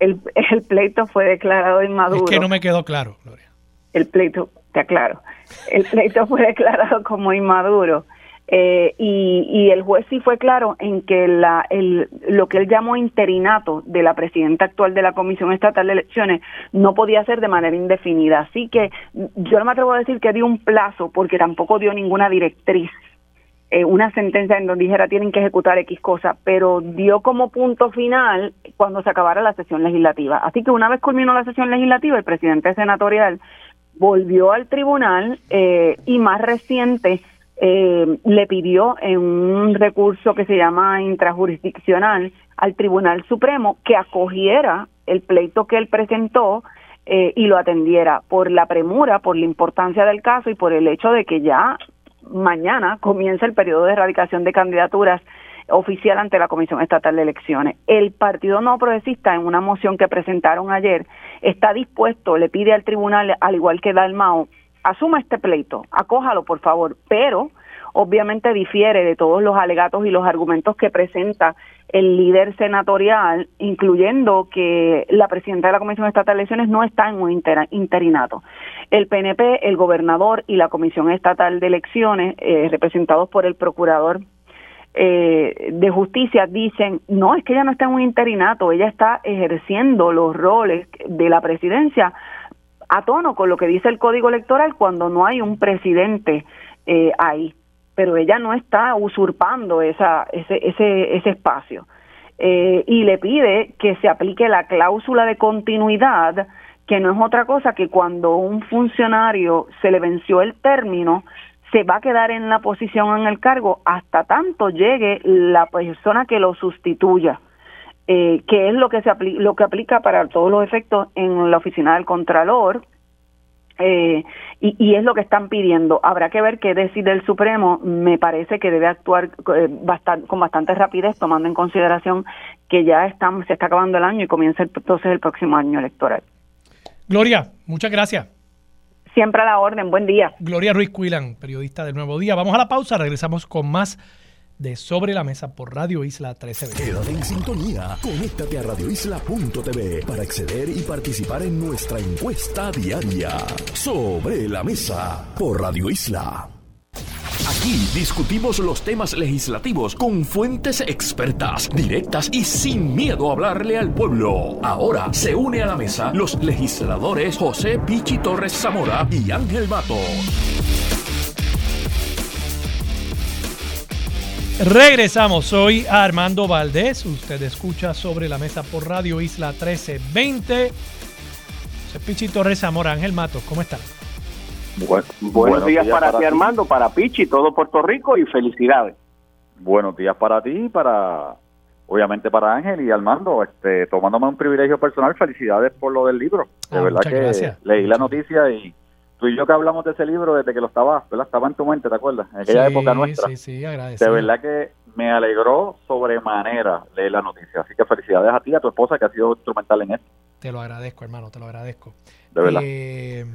El, el, pleito fue declarado inmaduro. Es que no me quedó claro, Gloria. El pleito, te aclaro. El pleito fue declarado como inmaduro. Eh, y, y, el juez sí fue claro en que la, el, lo que él llamó interinato de la presidenta actual de la Comisión Estatal de Elecciones no podía ser de manera indefinida. Así que yo no me atrevo a decir que dio un plazo porque tampoco dio ninguna directriz eh, una sentencia en donde dijera tienen que ejecutar X cosa, pero dio como punto final cuando se acabara la sesión legislativa. Así que una vez culminó la sesión legislativa, el presidente senatorial volvió al tribunal eh, y más reciente eh, le pidió en un recurso que se llama intrajurisdiccional al Tribunal Supremo que acogiera el pleito que él presentó y lo atendiera por la premura, por la importancia del caso y por el hecho de que ya mañana comienza el periodo de erradicación de candidaturas oficial ante la Comisión Estatal de Elecciones. El Partido No Progresista, en una moción que presentaron ayer, está dispuesto, le pide al tribunal, al igual que Dalmao, asuma este pleito, acójalo por favor, pero obviamente difiere de todos los alegatos y los argumentos que presenta el líder senatorial, incluyendo que la presidenta de la Comisión Estatal de Elecciones no está en un interinato. El PNP, el gobernador y la Comisión Estatal de Elecciones, eh, representados por el procurador eh, de justicia dicen, no, es que ella no está en un interinato, ella está ejerciendo los roles de la presidencia a tono con lo que dice el código electoral cuando no hay un presidente eh, ahí, pero ella no está usurpando esa, ese, ese, ese espacio. Eh, y le pide que se aplique la cláusula de continuidad, que no es otra cosa que cuando un funcionario se le venció el término, se va a quedar en la posición en el cargo hasta tanto llegue la persona que lo sustituya. Eh, que es lo que se lo que aplica para todos los efectos en la oficina del contralor eh, y, es lo que están pidiendo. Habrá que ver qué decide el Supremo. Me parece que debe actuar eh, con bastante rapidez, tomando en consideración que ya estamos, se está acabando el año y comienza entonces el próximo año electoral. Gloria, muchas gracias. Siempre a la orden, buen día. Gloria Ruiz Cuilan, periodista del Nuevo Día. Vamos a la pausa, regresamos con más de Sobre la Mesa por Radio Isla 1320. Quédate en sintonía, conéctate a radioisla.tv para acceder y participar en nuestra encuesta diaria. Sobre la Mesa por Radio Isla. Aquí discutimos los temas legislativos con fuentes expertas, directas y sin miedo a hablarle al pueblo. Ahora se une a la mesa los legisladores José Pichi Torres Zamora y Ángel Mato. Regresamos, soy Armando Valdés, usted escucha sobre la mesa por Radio Isla 1320. José Pichi Torres Zamora, Ángel Mato, ¿cómo están? buenos, días, para, ti, Armando, para Pichi, todo Puerto Rico y felicidades. Buenos días para ti, para obviamente para Ángel y Armando, este, tomándome un privilegio personal, felicidades por lo del libro. De ah, verdad que leí la noticia y tú y yo que hablamos de ese libro desde que lo estaba, ¿verdad? Estaba en tu mente, ¿te acuerdas? En aquella época nuestra. Sí, sí, agradecido. De verdad que me alegró sobremanera leer la noticia. Así que felicidades a ti y a tu esposa que ha sido instrumental en esto. Te lo agradezco, hermano, te lo agradezco. De verdad. Eh,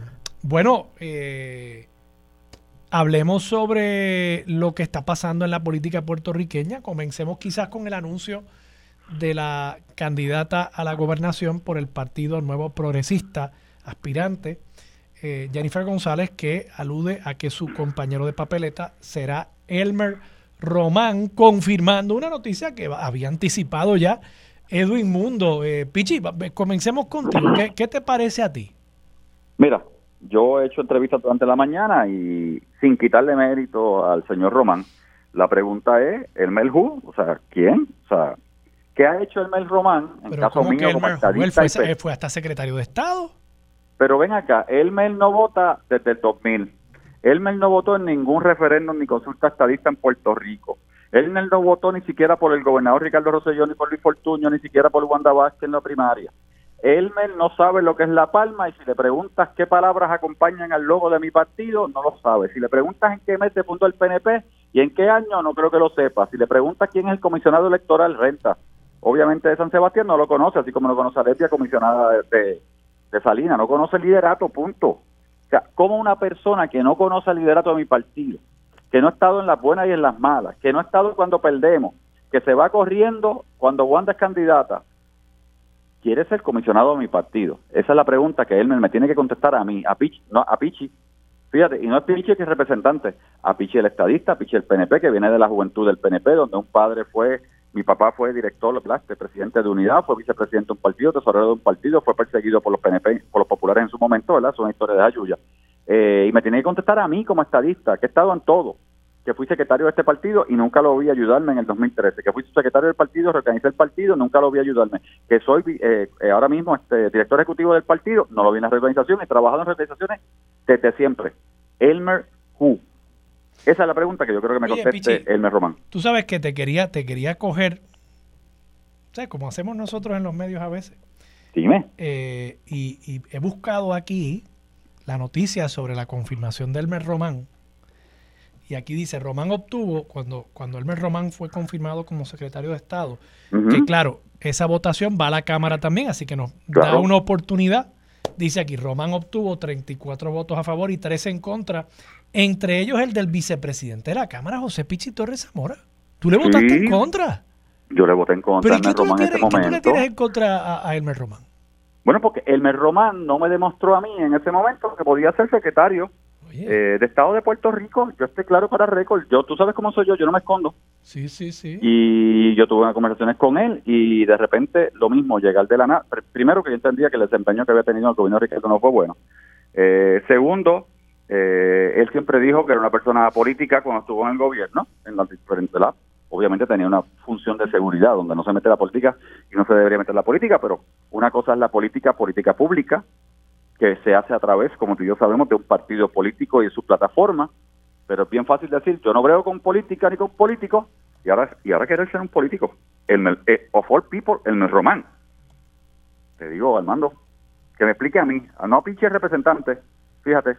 bueno, eh, hablemos sobre lo que está pasando en la política puertorriqueña. Comencemos quizás con el anuncio de la candidata a la gobernación por el Partido Nuevo Progresista, aspirante, eh, Jennifer González, que alude a que su compañero de papeleta será Elmer Román, confirmando una noticia que había anticipado ya Edwin Mundo. Eh, Pichi, comencemos contigo. ¿Qué, ¿Qué te parece a ti? Mira, yo he hecho entrevistas durante la mañana y sin quitarle mérito al señor Román, la pregunta es, ¿el Mel Who? O sea, ¿quién? O sea, ¿qué ha hecho el Mel Román en caso mío como estadista? Él fue, hasta secretario de Estado. Pero ven acá, el Mel no vota desde el 2000. El Mel no votó en ningún referéndum ni consulta estadista en Puerto Rico. Él no votó ni siquiera por el gobernador Ricardo Rosselló, ni por Luis Fortuño, ni siquiera por Wanda Vázquez en la primaria. Elmer no sabe lo que es la palma y si le preguntas qué palabras acompañan al logo de mi partido, no lo sabe. Si le preguntas en qué mes se fundó el PNP y en qué año, no creo que lo sepa. Si le preguntas quién es el comisionado electoral, renta. Obviamente de San Sebastián no lo conoce, así como no conoce a Lepia, comisionada de, Salina. No conoce el liderato, punto. Como una persona que no conoce el liderato de mi partido, que no ha estado en las buenas y en las malas, que no ha estado cuando perdemos, que se va corriendo cuando Wanda es candidata, ¿quiere ser comisionado de mi partido? Esa es la pregunta que él me, tiene que contestar a mí, a Pichi, no, a Pichi. Fíjate, y no es Pichi que es representante, a Pichi el estadista, a Pichi el PNP, que viene de la juventud del PNP, donde un padre fue, mi papá fue director, de presidente de unidad, fue vicepresidente de un partido, tesorero de un partido, fue perseguido por los PNP, por los populares en su momento, ¿verdad? Es una historia de ayuya. Eh, y me tiene que contestar a mí como estadista, que he estado en todo que fui secretario de este partido y nunca lo vi ayudarme en el 2013, que fui secretario del partido, reorganicé el partido, nunca lo vi ayudarme, que soy eh, eh, ahora mismo este director ejecutivo del partido, no lo vi en la reorganización, he trabajado en reorganizaciones desde siempre. Elmer Who. Esa es la pregunta que yo creo que me conteste Elmer Román. Tú sabes que te quería, te quería coger, o sea, como hacemos nosotros en los medios a veces. Dime. Eh, y, y he buscado aquí la noticia sobre la confirmación de Elmer Román y aquí dice, Román obtuvo, cuando, cuando Elmer Román fue confirmado como secretario de Estado, que claro, esa votación va a la Cámara también, así que nos da una oportunidad. Dice aquí, Román obtuvo 34 votos a favor y 3 en contra, entre ellos el del vicepresidente de la Cámara, José Pichi Torres Zamora. ¿Tú le votaste en contra? Yo le voté en contra a Elmer Román en ese momento. ¿Qué tú le tienes en contra a, Elmer Román? Bueno, porque Elmer Román no me demostró a mí en ese momento que podía ser secretario eh, de Estado de Puerto Rico. Yo estoy claro para récord. Yo, tú sabes cómo soy yo, yo no me escondo. Sí, sí, sí. Y yo tuve unas conversaciones con él y de repente lo mismo, llegar de la nada. Primero que yo entendía que el desempeño que había tenido el gobierno de Ricardo no fue bueno. Eh, segundo, eh, él siempre dijo que era una persona política cuando estuvo en el gobierno, en la diferentes obviamente tenía una función de seguridad donde no se mete la política y no se debería meter la política, pero una cosa es la política, política pública, que se hace a través, como tú y yo sabemos, de un partido político y de su plataforma, pero es bien fácil decir, yo no brego con política ni con políticos, y ahora, y ahora querer ser un político. El, eh, of all people, el Román. Te digo, Armando, que me explique a mí, a no pinche representante, fíjate,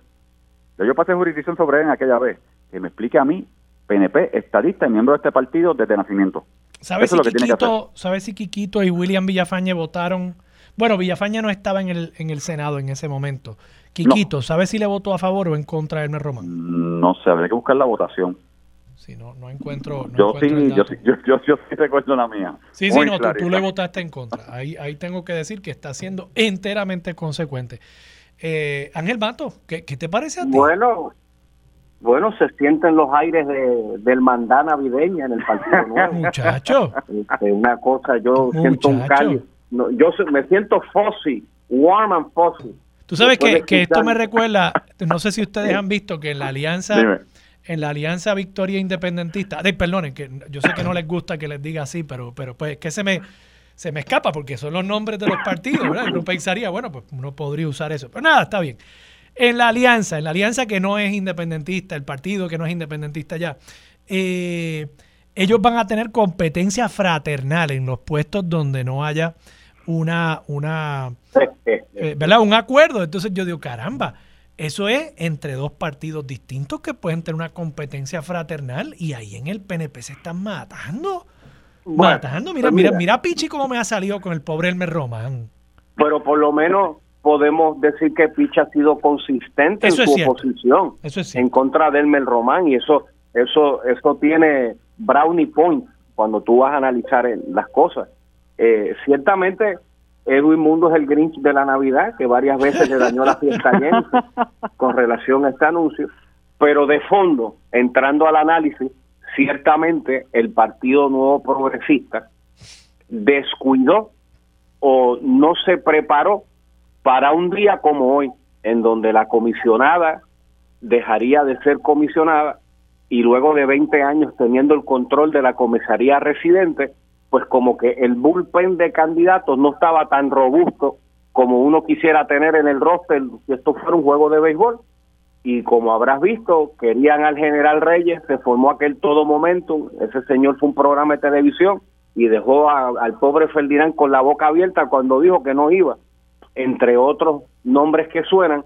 yo pasé jurisdicción sobre él en aquella vez, que me explique a mí, PNP, estadista y miembro de este partido desde nacimiento. ¿Sabes si, Quiquito, ¿Sabes si Quiquito y William Villafañe votaron? Bueno, Villafañe no estaba en el, en el Senado en ese momento. Quiquito, ¿sabes si le votó a favor o en contra de Hermes Román? No sé, habría que buscar la votación. Sí, no, no encuentro. yo, sí, yo, sí, yo, yo, sí recuerdo la mía. Sí, sí, no, tú, le votaste en contra. Ahí, ahí tengo que decir que está siendo enteramente consecuente. Eh, Ángel Mato, ¿qué, te parece a ti? Bueno, bueno, se sienten los aires de, del mandá navideña en el Partido Nuevo. Muchacho. Este, una cosa, yo siento un cambio. yo me siento fuzzy, warm and fuzzy. Tú sabes que, que, esto me recuerda, no sé si ustedes han visto que en la alianza, en la alianza Victoria Independentista, de, perdonen, que yo sé que no les gusta que les diga así, pero, pero pues que se me, se me escapa porque son los nombres de los partidos, ¿verdad? Uno pensaría, bueno, pues uno podría usar eso. Pero nada, está bien. En la alianza, en la alianza que no es independentista, el partido que no es independentista ya, eh, ellos van a tener competencia fraternal en los puestos donde no haya una, una eh, ¿verdad? Un acuerdo. Entonces yo digo, caramba, eso es entre dos partidos distintos que pueden tener una competencia fraternal y ahí en el PNP se están matando. Matando. Mira, mira, mira, Pichi cómo me ha salido con el pobre Elmer Román. Pero por lo menos podemos decir que Pichi ha sido consistente en su oposición en contra de Elmer Román y eso eso eso tiene brownie points cuando tú vas a analizar las cosas. Eh, ciertamente Edwin Mundo es el Grinch de la Navidad, que varias veces le dañó la fiesta a con relación a este anuncio, pero de fondo, entrando al análisis, ciertamente el Partido Nuevo Progresista descuidó o no se preparó para un día como hoy, en donde la comisionada dejaría de ser comisionada y luego de 20 años teniendo el control de la comisaría residente, pues como que el bullpen de candidatos no estaba tan robusto como uno quisiera tener en el roster si esto fuera un juego de béisbol. Y como habrás visto, querían al general Reyes, se formó aquel todo momento, ese señor fue un programa de televisión y dejó al pobre Ferdinand con la boca abierta cuando dijo que no iba, entre otros nombres que suenan.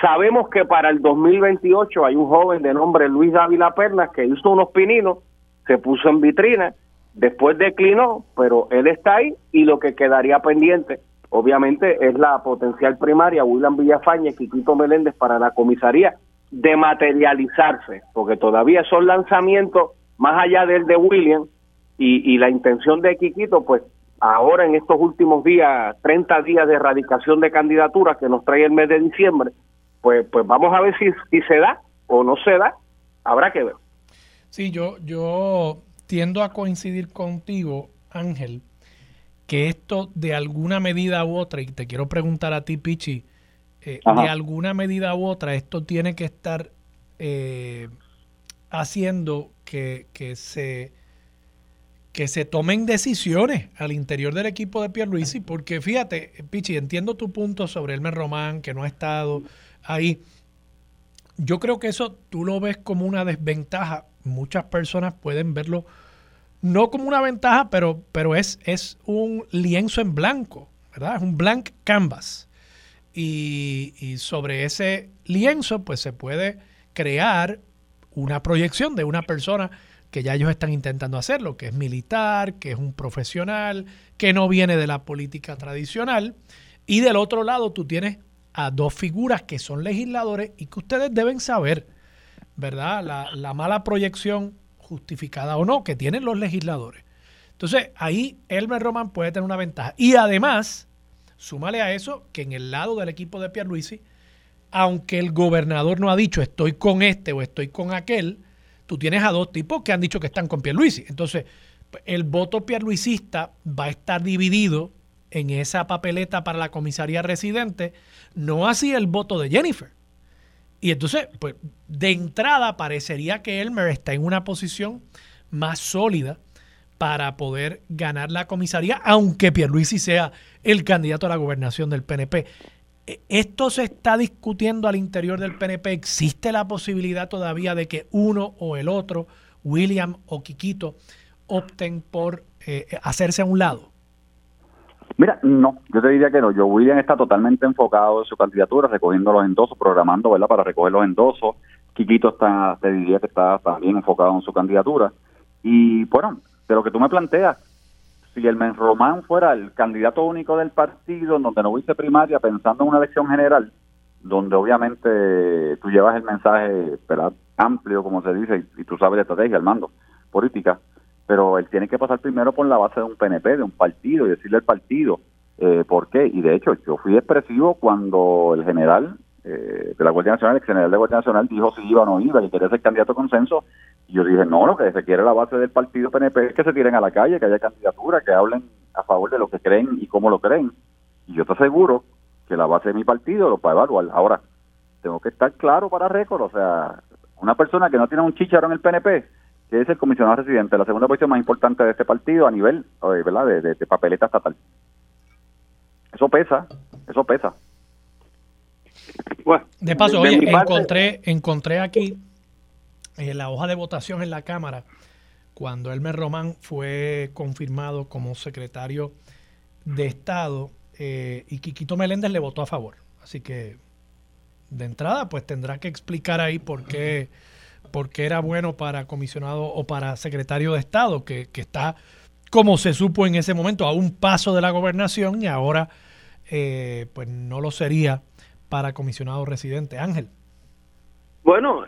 Sabemos que para el 2028 hay un joven de nombre Luis Dávila Pernas que hizo unos pininos, se puso en vitrina Después declinó, pero él está ahí y lo que quedaría pendiente, obviamente, es la potencial primaria, William Villafañe, Quiquito Meléndez para la comisaría, de materializarse, porque todavía son lanzamientos más allá del de William y, y la intención de Quiquito, pues ahora en estos últimos días, 30 días de erradicación de candidaturas que nos trae el mes de diciembre, pues, pues vamos a ver si, si se da o no se da, habrá que ver. Sí, yo, yo tiendo a coincidir contigo, Ángel, que esto de alguna medida u otra, y te quiero preguntar a ti, Pichi, eh, de alguna medida u otra, esto tiene que estar eh, haciendo que, se que se tomen decisiones al interior del equipo de Pierluisi, porque fíjate, Pichi, entiendo tu punto sobre Elmer Román, que no ha estado ahí. Yo creo que eso tú lo ves como una desventaja muchas personas pueden verlo no como una ventaja, pero, pero es, es un lienzo en blanco, ¿verdad? Es un blank canvas. Y, y sobre ese lienzo, pues se puede crear una proyección de una persona que ya ellos están intentando hacerlo, que es militar, que es un profesional, que no viene de la política tradicional. Y del otro lado tú tienes a dos figuras que son legisladores y que ustedes deben saber ¿verdad? La, mala proyección, justificada o no, que tienen los legisladores. Entonces, ahí Elmer Román puede tener una ventaja. Y además, súmale a eso que en el lado del equipo de Pierluisi, aunque el gobernador no ha dicho estoy con este o estoy con aquel, tú tienes a dos tipos que han dicho que están con Pierluisi. Entonces, el voto pierluisista va a estar dividido en esa papeleta para la comisaría residente, no así el voto de Jennifer. Y entonces, pues, de entrada parecería que Elmer está en una posición más sólida para poder ganar la comisaría, aunque Pierluisi sea el candidato a la gobernación del PNP. E, ¿Esto se está discutiendo al interior del PNP? ¿Existe la posibilidad todavía de que uno o el otro, William o Quiquito, opten por eh, hacerse a un lado? Mira, no, yo te diría que no. Yo William está totalmente enfocado en su candidatura, recogiendo los endosos, programando, ¿verdad?, para recoger los endosos. Quiquito está, te diría que está también enfocado en su candidatura. Y bueno, de lo que tú me planteas, si el Román fuera el candidato único del partido, donde no hubiese primaria, pensando en una elección general, donde obviamente tú llevas el mensaje amplio, como se dice, y, tú sabes de estrategia, el mando, política, pero él tiene que pasar primero por la base de un PNP, de un partido, y decirle al partido eh, por qué. Y de hecho, yo fui expresivo cuando el general eh, de la Guardia Nacional, el general de la Guardia Nacional, dijo si iba o no iba, que quería ser candidato a consenso. Y yo dije, no, lo que se quiere la base del partido PNP es que se tiren a la calle, que haya candidatura, que hablen a favor de lo que creen y cómo lo creen. Y yo te aseguro que la base de mi partido lo va a evaluar. Ahora, tengo que estar claro para récord, o sea, una persona que no tiene un chicharo en el PNP, que es el comisionado residente, la segunda posición más importante de este partido a nivel eh, ¿verdad? De, de, papeleta estatal. Eso pesa, eso pesa. de paso, oye, encontré, encontré aquí en eh, la hoja de votación en la Cámara cuando Elmer Román fue confirmado como secretario de Estado eh, y Quiquito Meléndez le votó a favor. Así que de entrada, pues tendrá que explicar ahí por qué porque era bueno para comisionado o para secretario de Estado, que, está, como se supo en ese momento, a un paso de la gobernación y ahora eh, pues no lo sería para comisionado residente. Ángel. Bueno,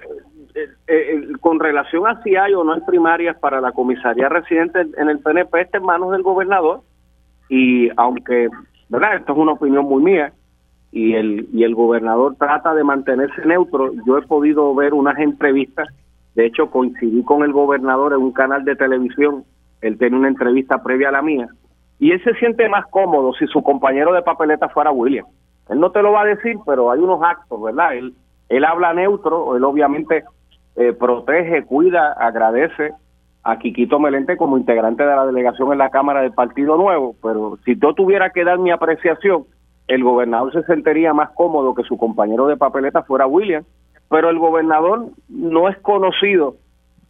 eh, eh, con relación a si hay o no hay primarias para la comisaría residente en el PNP, está en manos del gobernador y aunque, ¿verdad? Esto es una opinión muy mía, y el, y el gobernador trata de mantenerse neutro. Yo he podido ver unas entrevistas, de hecho coincidí con el gobernador en un canal de televisión, él tiene una entrevista previa a la mía, y él se siente más cómodo si su compañero de papeleta fuera William. Él no te lo va a decir, pero hay unos actos, ¿verdad? Él, él habla neutro, él obviamente eh, protege, cuida, agradece a Quiquito Melente como integrante de la delegación en la Cámara del Partido Nuevo, pero si yo tuviera que dar mi apreciación, el gobernador se sentiría más cómodo que su compañero de papeleta fuera William, pero el gobernador no es conocido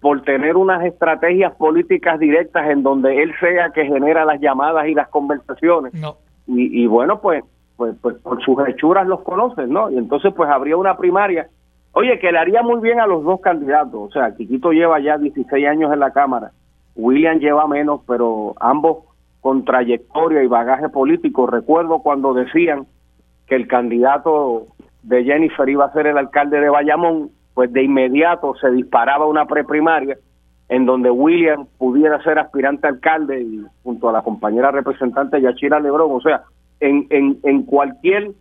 por tener unas estrategias políticas directas en donde él sea que genera las llamadas y las conversaciones. No. Y, bueno, pues, pues, pues por sus hechuras los conocen, ¿no? Y entonces pues habría una primaria. Oye, que le haría muy bien a los dos candidatos. O sea, Quiquito lleva ya 16 años en la Cámara, William lleva menos, pero ambos con trayectoria y bagaje político. Recuerdo cuando decían que el candidato de Jennifer iba a ser el alcalde de Bayamón, pues de inmediato se disparaba una preprimaria en donde William pudiera ser aspirante alcalde y junto a la compañera representante Yachira Lebrón. O sea, en, en, en cualquier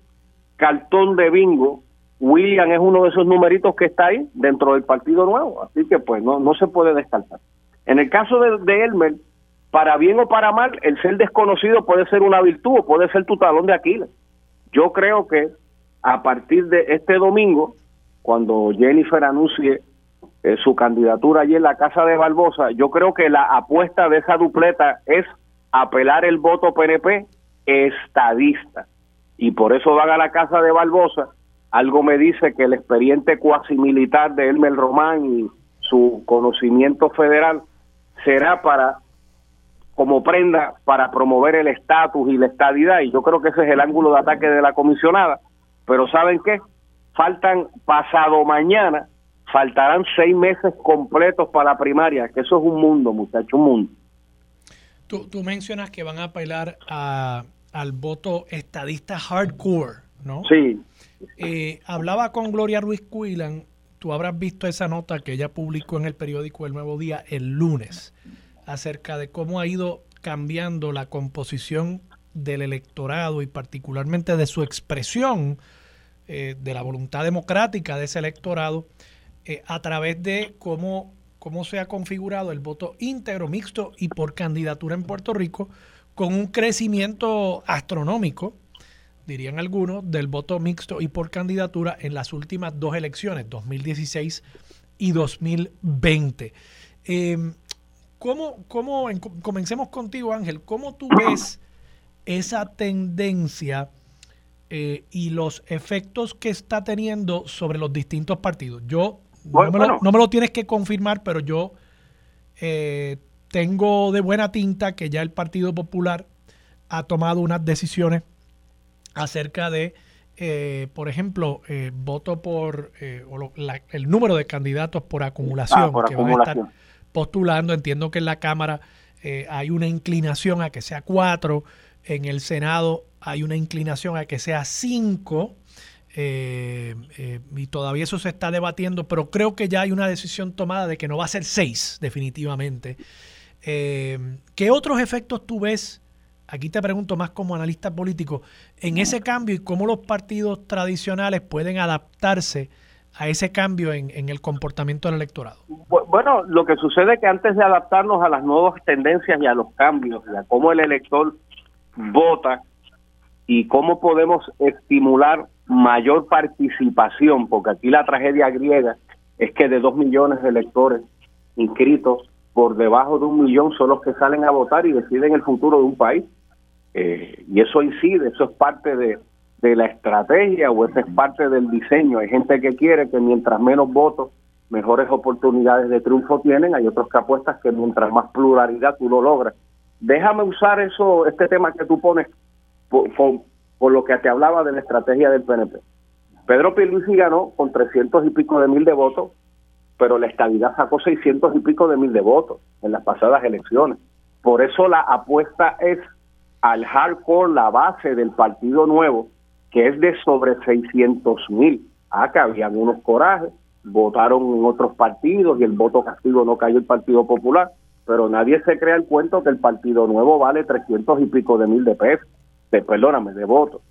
cartón de bingo, William es uno de esos numeritos que está ahí dentro del Partido Nuevo. Así que pues no, no se puede descartar. En el caso de, de Elmer, para bien o para mal, el ser desconocido puede ser una virtud o puede ser tu talón de Aquiles. Yo creo que a partir de este domingo, cuando Jennifer anuncie eh, su candidatura allí en la casa de Barbosa, yo creo que la apuesta de esa dupleta es apelar el voto PNP estadista. Y por eso van a la casa de Barbosa. Algo me dice que el experiente cuasi militar de Elmer Román y su conocimiento federal será para como prenda para promover el estatus y la estadidad, y yo creo que ese es el ángulo de ataque de la comisionada, pero ¿saben qué? Faltan pasado mañana, faltarán seis meses completos para la primaria, que eso es un mundo, muchachos, un mundo. Tú, tú mencionas que van a apelar a, al voto estadista hardcore, ¿no? Sí. Eh, hablaba con Gloria Ruiz Cuilan, tú habrás visto esa nota que ella publicó en el periódico El Nuevo Día el lunes acerca de cómo ha ido cambiando la composición del electorado y particularmente de su expresión eh, de la voluntad democrática de ese electorado eh, a través de cómo, cómo se ha configurado el voto íntegro, mixto y por candidatura en Puerto Rico con un crecimiento astronómico, dirían algunos, del voto mixto y por candidatura en las últimas dos elecciones, 2016 y 2020. Em, ¿cómo, cómo, comencemos contigo, Ángel, ¿cómo tú ves esa tendencia eh, y los efectos que está teniendo sobre los distintos partidos? Yo no, me lo, tienes que confirmar, pero yo eh, tengo de buena tinta que ya el Partido Popular ha tomado unas decisiones acerca de, eh, por ejemplo, eh, voto por el número de candidatos por acumulación ah, que van a estar postulando. Entiendo que en la Cámara hay una inclinación a que sea cuatro, en el Senado hay una inclinación a que sea cinco. Eh, eh, y todavía eso se está debatiendo, pero creo que ya hay una decisión tomada de que no va a ser seis, definitivamente. Eh, ¿Qué otros efectos tú ves? Aquí te pregunto más como analista político, en ese cambio y cómo los partidos tradicionales pueden adaptarse a ese cambio en, el comportamiento del electorado. Bueno, lo que sucede es que antes de adaptarnos a las nuevas tendencias y a los cambios, a cómo el elector vota y cómo podemos estimular mayor participación, porque aquí la tragedia griega es que de dos millones de electores inscritos, por debajo de un millón son los que salen a votar y deciden el futuro de un país. Eh, y eso incide, eso es parte de, de la estrategia o eso es parte del diseño. Hay gente que quiere que mientras menos votos, mejores oportunidades de triunfo tienen. Hay otros que apuestas que mientras más pluralidad tú lo logras. Déjame usar eso, este tema que tú pones por, por lo que te hablaba de la estrategia del PNP. Pedro Pierluisi ganó con 300 y pico de mil de votos, pero la estabilidad sacó 600 y pico de mil de votos en las pasadas elecciones. Por eso la apuesta es al hardcore, la base del Partido Nuevo, que es de sobre 600 mil. Acá habían unos corajes, votaron en otros partidos y el voto castigo no cayó el Partido Popular, pero nadie se crea el cuento que el Partido Nuevo vale 300 y pico de mil de pesos de, perdóname, de votos.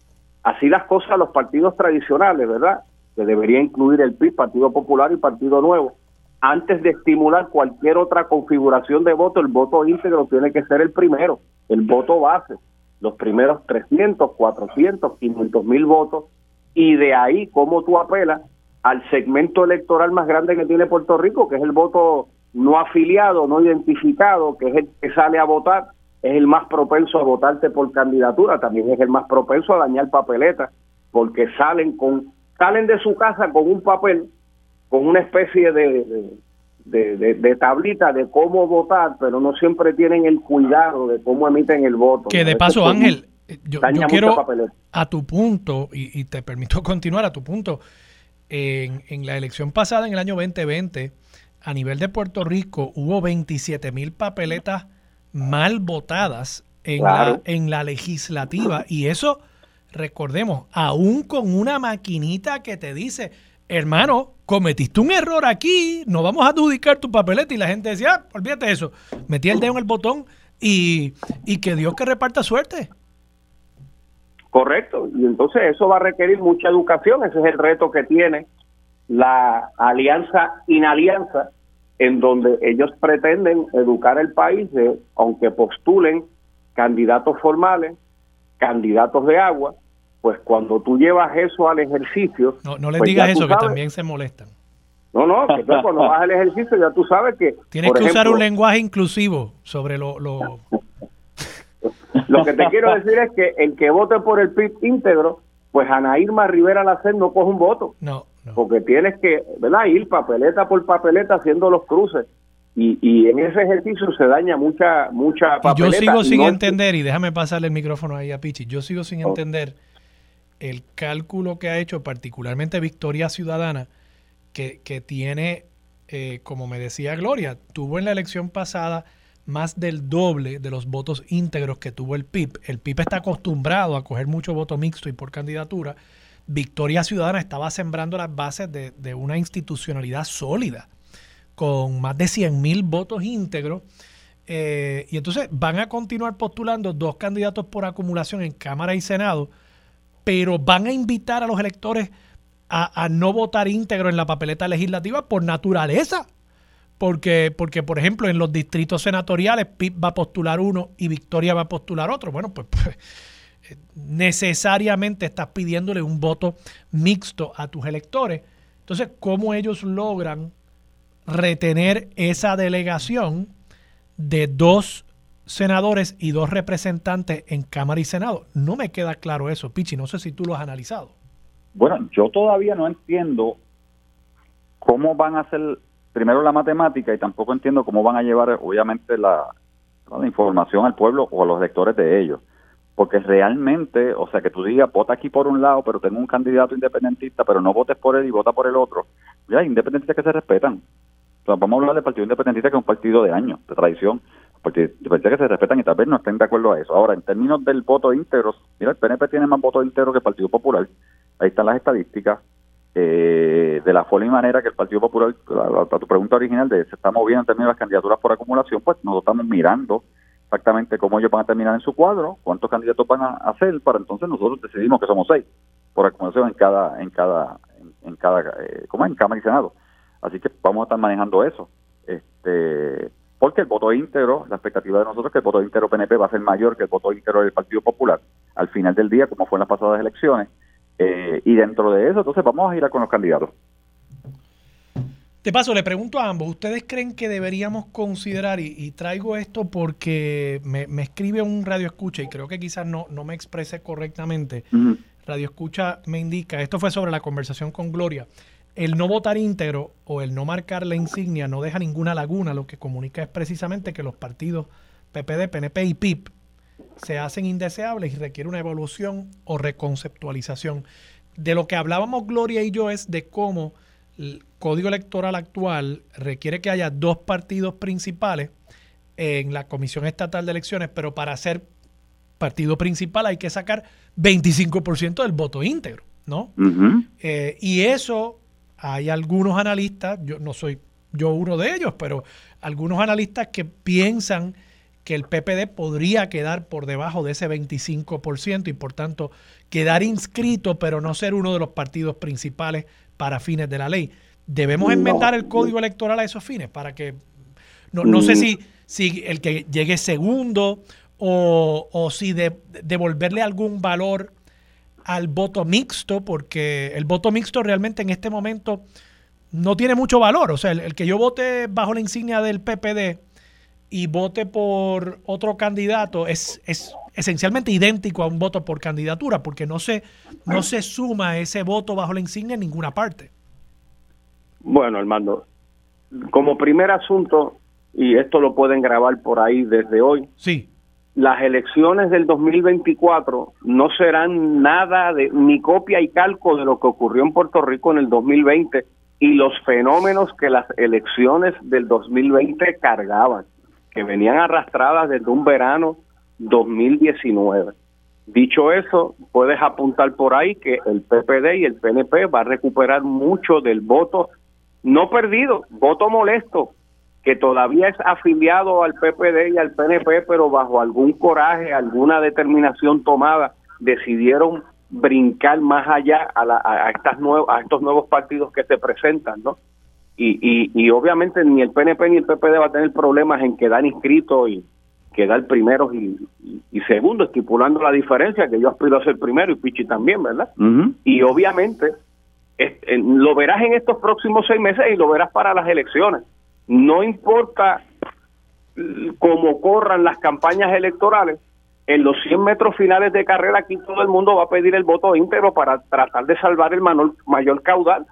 Así las cosas los partidos tradicionales, ¿verdad? Que debería incluir el PIB, Partido Popular y Partido Nuevo. Antes de estimular cualquier otra configuración de voto, el voto íntegro tiene que ser el primero, el voto base, los primeros 300, 400, 500 mil votos, y de ahí cómo tú apelas al segmento electoral más grande que tiene Puerto Rico, que es el voto no afiliado, no identificado, que es el que sale a votar es el más propenso a votarte por candidatura, también es el más propenso a dañar papeletas, porque salen con salen de su casa con un papel, con una especie de, de, tablita de cómo votar, pero no siempre tienen el cuidado de cómo emiten el voto. Que de paso, Ángel, yo, quiero a tu punto, y, te permito continuar a tu punto, en, en la elección pasada, en el año 2020, a nivel de Puerto Rico, hubo 27 mil papeletas mal votadas en, la, en la legislativa. Y eso, recordemos, aún con una maquinita que te dice, hermano, cometiste un error aquí, no vamos a adjudicar tu papeleta. Y la gente decía, ah, olvídate de eso. Metí el dedo en el botón y, y que Dios que reparta suerte. Correcto, y entonces eso va a requerir mucha educación, ese es el reto que tiene la alianza inalianza en donde ellos pretenden educar el país, aunque postulen candidatos formales, candidatos de agua, pues cuando tú llevas eso al ejercicio... No, no les pues digas eso, que también se molestan. No, no, que cuando vas al ejercicio ya tú sabes que... Tienes que usar un lenguaje inclusivo sobre lo... Lo, lo que te quiero decir es que el que vote por el PIB íntegro, pues Ana Irma Rivera Lacer no coge un voto. No. Porque tienes que, ¿verdad? Ir papeleta por papeleta haciendo los cruces. Y, y en ese ejercicio se daña mucha mucha papeleta. yo sigo sin entender, y déjame pasarle el micrófono ahí a Pichi, yo sigo sin entender el cálculo que ha hecho particularmente Victoria Ciudadana, que, que tiene, eh, como me decía Gloria, tuvo en la elección pasada más del doble de los votos íntegros que tuvo el PIB. El PIB está acostumbrado a coger mucho voto mixto y por candidatura Victoria Ciudadana estaba sembrando las bases de, una institucionalidad sólida, con más de 100 mil votos íntegros. Eh, y entonces van a continuar postulando dos candidatos por acumulación en Cámara y Senado, pero van a invitar a los electores a, no votar íntegro en la papeleta legislativa por naturaleza. Porque, porque, por ejemplo, en los distritos senatoriales, PIP va a postular uno y Victoria va a postular otro. Bueno, pues, pues necesariamente estás pidiéndole un voto mixto a tus electores. Entonces, ¿cómo ellos logran retener esa delegación de dos senadores y dos representantes en Cámara y Senado? No me queda claro eso, Pichi. No sé si tú lo has analizado. Bueno, yo todavía no entiendo cómo van a hacer primero la matemática y tampoco entiendo cómo van a llevar, obviamente, la, información al pueblo o a los lectores de ellos porque realmente, o sea, que tú digas, vota aquí por un lado, pero tengo un candidato independentista, pero no votes por él y vota por el otro. Ya hay independentistas que se respetan. vamos a hablar del Partido Independentista, que es un partido de años, de tradición. Partidos independentistas que se respetan y tal vez no estén de acuerdo a eso. Ahora, en términos del voto íntegro, mira, el PNP tiene más votos íntegros que el Partido Popular. Ahí están las estadísticas. Eh, de la forma y manera que el Partido Popular, a, tu pregunta original de se está moviendo en términos de las candidaturas por acumulación, pues nosotros estamos mirando exactamente cómo ellos van a terminar en su cuadro, cuántos candidatos van a hacer, para entonces nosotros decidimos que somos seis por acumulación en cada, en cada, en, cada, eh, como en Cámara y Senado. Así que vamos a estar manejando eso. Este, porque el voto íntegro, la expectativa de nosotros es que el voto íntegro PNP va a ser mayor que el voto íntegro del Partido Popular al final del día, como fue en las pasadas elecciones. Eh, y dentro de eso, entonces vamos a ir a con los candidatos. De paso, le pregunto a ambos, ¿ustedes creen que deberíamos considerar, y, traigo esto porque me, escribe un radio escucha y creo que quizás no, no me exprese correctamente, radio escucha me indica, esto fue sobre la conversación con Gloria, el no votar íntegro o el no marcar la insignia no deja ninguna laguna, lo que comunica es precisamente que los partidos PPD, PNP y PIP se hacen indeseables y requiere una evolución o reconceptualización. De lo que hablábamos Gloria y yo es de cómo el código electoral actual requiere que haya dos partidos principales en la Comisión Estatal de Elecciones, pero para ser partido principal hay que sacar 25% del voto íntegro, ¿no? Eh, y eso hay algunos analistas, yo no soy yo uno de ellos, pero algunos analistas que piensan que el PPD podría quedar por debajo de ese 25% y por tanto quedar inscrito, pero no ser uno de los partidos principales para fines de la ley. ¿Debemos enmendar el código electoral a esos fines para que, no, no sé mm. si, si el que llegue segundo o, o si de, devolverle algún valor al voto mixto, porque el voto mixto realmente en este momento no tiene mucho valor. O sea, el, que yo vote bajo la insignia del PPD y vote por otro candidato es, es esencialmente idéntico a un voto por candidatura, porque no se, no se suma ese voto bajo la insignia en ninguna parte. Bueno, Armando, como primer asunto, y esto lo pueden grabar por ahí desde hoy, sí. Las elecciones del 2024 no serán nada de ni copia y calco de lo que ocurrió en Puerto Rico en el 2020 y los fenómenos que las elecciones del 2020 cargaban, que venían arrastradas desde un verano 2019. Dicho eso, puedes apuntar por ahí que el PPD y el PNP va a recuperar mucho del voto no perdido, voto molesto, que todavía es afiliado al PPD y al PNP, pero bajo algún coraje, alguna determinación tomada, decidieron brincar más allá a, a, estas a estos nuevos partidos que se presentan, ¿no? Y, y, y obviamente ni el PNP ni el PPD va a tener problemas en quedar inscritos y, quedar primeros y, y, segundo, estipulando la diferencia, que yo aspiro a ser primero y Pichi también, ¿verdad? Y obviamente lo verás en estos próximos seis meses y lo verás para las elecciones. No importa cómo corran las campañas electorales, en los 100 metros finales de carrera aquí todo el mundo va a pedir el voto íntegro para tratar de salvar el mayor caudal.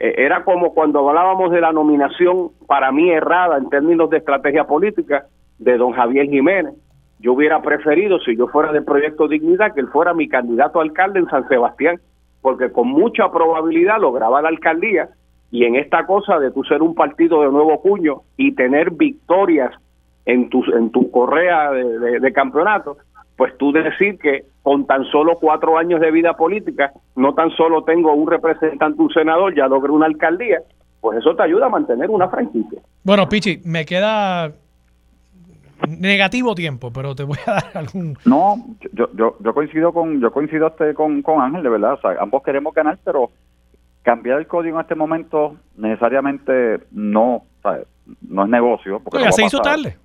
Eh, era como cuando hablábamos de la nominación para mí errada en términos de estrategia política, de don Javier Jiménez. Yo hubiera preferido, si yo fuera del Proyecto Dignidad, que él fuera mi candidato a alcalde en San Sebastián, porque con mucha probabilidad lograba la alcaldía y en esta cosa de tú ser un partido de nuevo cuño y tener victorias en tu, en tu correa de, campeonato, pues tú decir que con tan solo cuatro años de vida política, no tan solo tengo un representante, un senador, ya logré una alcaldía, pues eso te ayuda a mantener una franquicia. Bueno, Pichi, me queda negativo tiempo, pero te voy a dar algún... No, yo, yo, yo coincido con yo coincido este con, con Ángel, de verdad. O sea, ambos queremos ganar, pero cambiar el código en este momento necesariamente no, no es negocio. Porque se hizo tarde.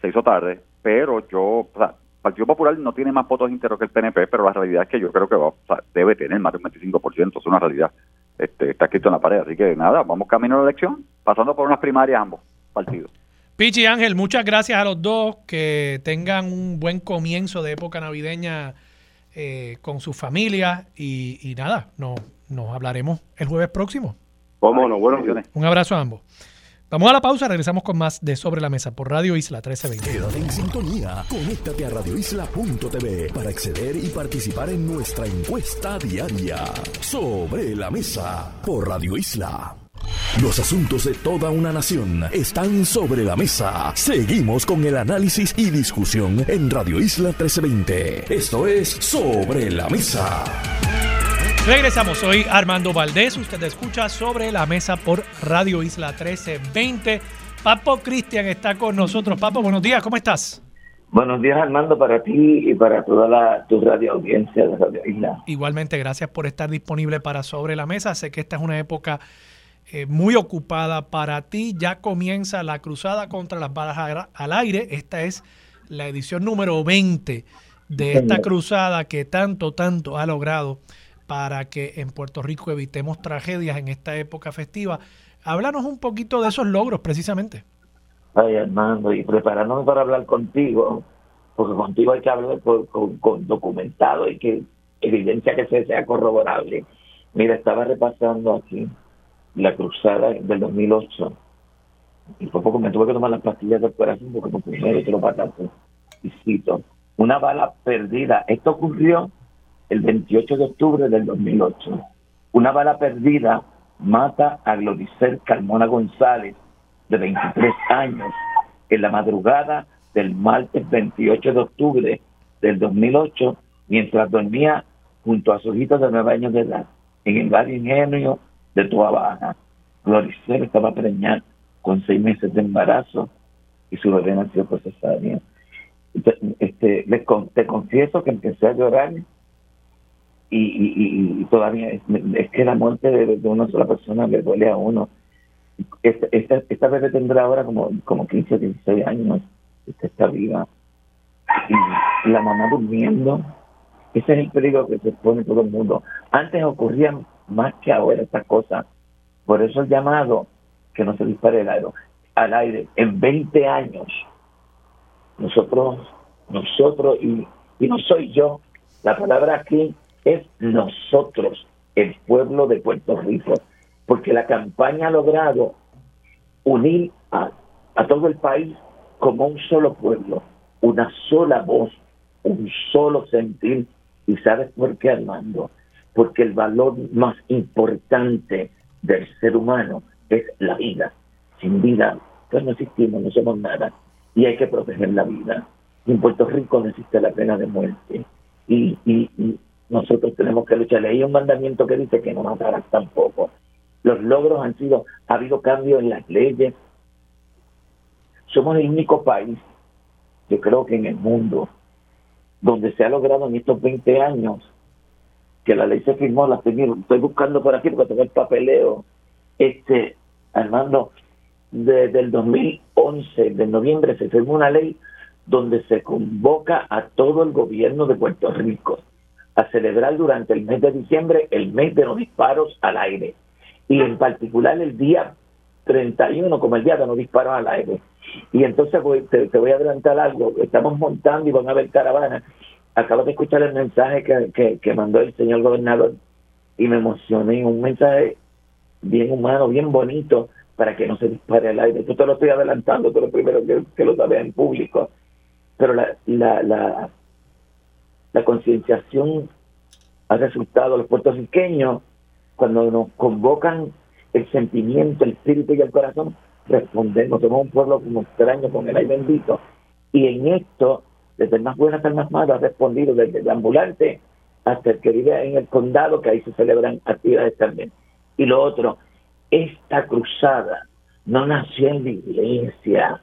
Se hizo tarde, pero yo, o sea, Partido Popular no tiene más votos íntegros que el PNP, pero la realidad es que yo creo que va, o sea, debe tener más de un 25%, es una realidad. Este, está escrito en la pared, así que nada, vamos camino a la elección, pasando por unas primarias ambos partidos. Pichi Ángel, muchas gracias a los dos, que tengan un buen comienzo de época navideña eh, con sus familias y, y nada, no, nos hablaremos el jueves próximo. ¿Cómo no? Buenos Un abrazo a ambos. Vamos a la pausa, regresamos con más de Sobre la Mesa por Radio Isla 1320. Quédate en sintonía, conéctate a radioisla.tv para acceder y participar en nuestra encuesta diaria. Sobre la Mesa por Radio Isla. Los asuntos de toda una nación están sobre la mesa. Seguimos con el análisis y discusión en Radio Isla 1320. Esto es Sobre la Mesa. Regresamos, soy Armando Valdés, usted escucha sobre la mesa por Radio Isla 1320. Papo Cristian está con nosotros. Papo, buenos días, ¿cómo estás? Buenos días Armando para ti y para toda la, tu radio audiencia de Radio Isla. Igualmente, gracias por estar disponible para Sobre la Mesa. Sé que esta es una época eh, muy ocupada para ti. Ya comienza la cruzada contra las balas al aire. Esta es la edición número 20 de esta cruzada que tanto, tanto ha logrado para que en Puerto Rico evitemos tragedias en esta época festiva. Háblanos un poquito de esos logros precisamente. Ay, Armando, y preparándonos para hablar contigo, porque contigo hay que hablar con, documentado y que evidencia que sea corroborable. Mira, estaba repasando aquí la cruzada del 2008 y por poco me tuve que tomar las pastillas del corazón porque por primero te lo pataste. Y cito, una bala perdida. Esto ocurrió el 28 de octubre del 2008. Una bala perdida mata a Gloricel Carmona González, de 23 años, en la madrugada del martes 28 de octubre del 2008, mientras dormía junto a su hijito de nueve años de edad, en el barrio ingenio de Toa Baja. Gloricel estaba preñada con seis meses de embarazo y su bebé nació por. Este, te confieso que empecé a llorar y, y, todavía es, que la muerte de, una sola persona le duele a uno. Esta, esta, esta bebé tendrá ahora como, como 15 o 16 años, esta está viva. Y la mamá durmiendo, ese es el peligro que se pone todo el mundo. Antes ocurrían más que ahora estas cosas. Por eso el llamado que no se dispare el aire, al aire en 20 años. Nosotros, nosotros, y, y no soy yo, la palabra aquí es nosotros, el pueblo de Puerto Rico, porque la campaña ha logrado unir a, todo el país como un solo pueblo, una sola voz, un solo sentir. ¿Y sabes por qué, Armando? Porque el valor más importante del ser humano es la vida. Sin vida, pues no existimos, no somos nada. Y hay que proteger la vida. Y en Puerto Rico no existe la pena de muerte. y, nosotros tenemos que luchar. Hay un mandamiento que dice que no matarás tampoco. Los logros han sido, ha habido cambio en las leyes. Somos el único país, yo creo que en el mundo, donde se ha logrado en estos 20 años que la ley se firmó, la estoy, estoy buscando por aquí porque tengo el papeleo, este, Armando, desde el 2011, de noviembre, se firmó una ley donde se convoca a todo el gobierno de Puerto Rico a celebrar durante el mes de diciembre el mes de los disparos al aire. Y en particular el día 31 como el día de los disparos al aire. Y entonces te, voy a adelantar algo. Estamos montando y van a ver caravanas. Acabo de escuchar el mensaje que, que, mandó el señor gobernador y me emocioné. Un mensaje bien humano, bien bonito para que no se dispare al aire. Yo te lo estoy adelantando, pero primero que, que lo sabes en público. Pero la, la, la, la concienciación ha resultado los puertorriqueños cuando nos convocan el sentimiento, el espíritu y el corazón, respondemos, somos un pueblo como extraño con el aire bendito. Y en esto, desde el más bueno hasta el más malo, ha respondido desde el ambulante hasta el que vive en el condado, que ahí se celebran actividades también. Y lo otro, esta cruzada no nació en la iglesia,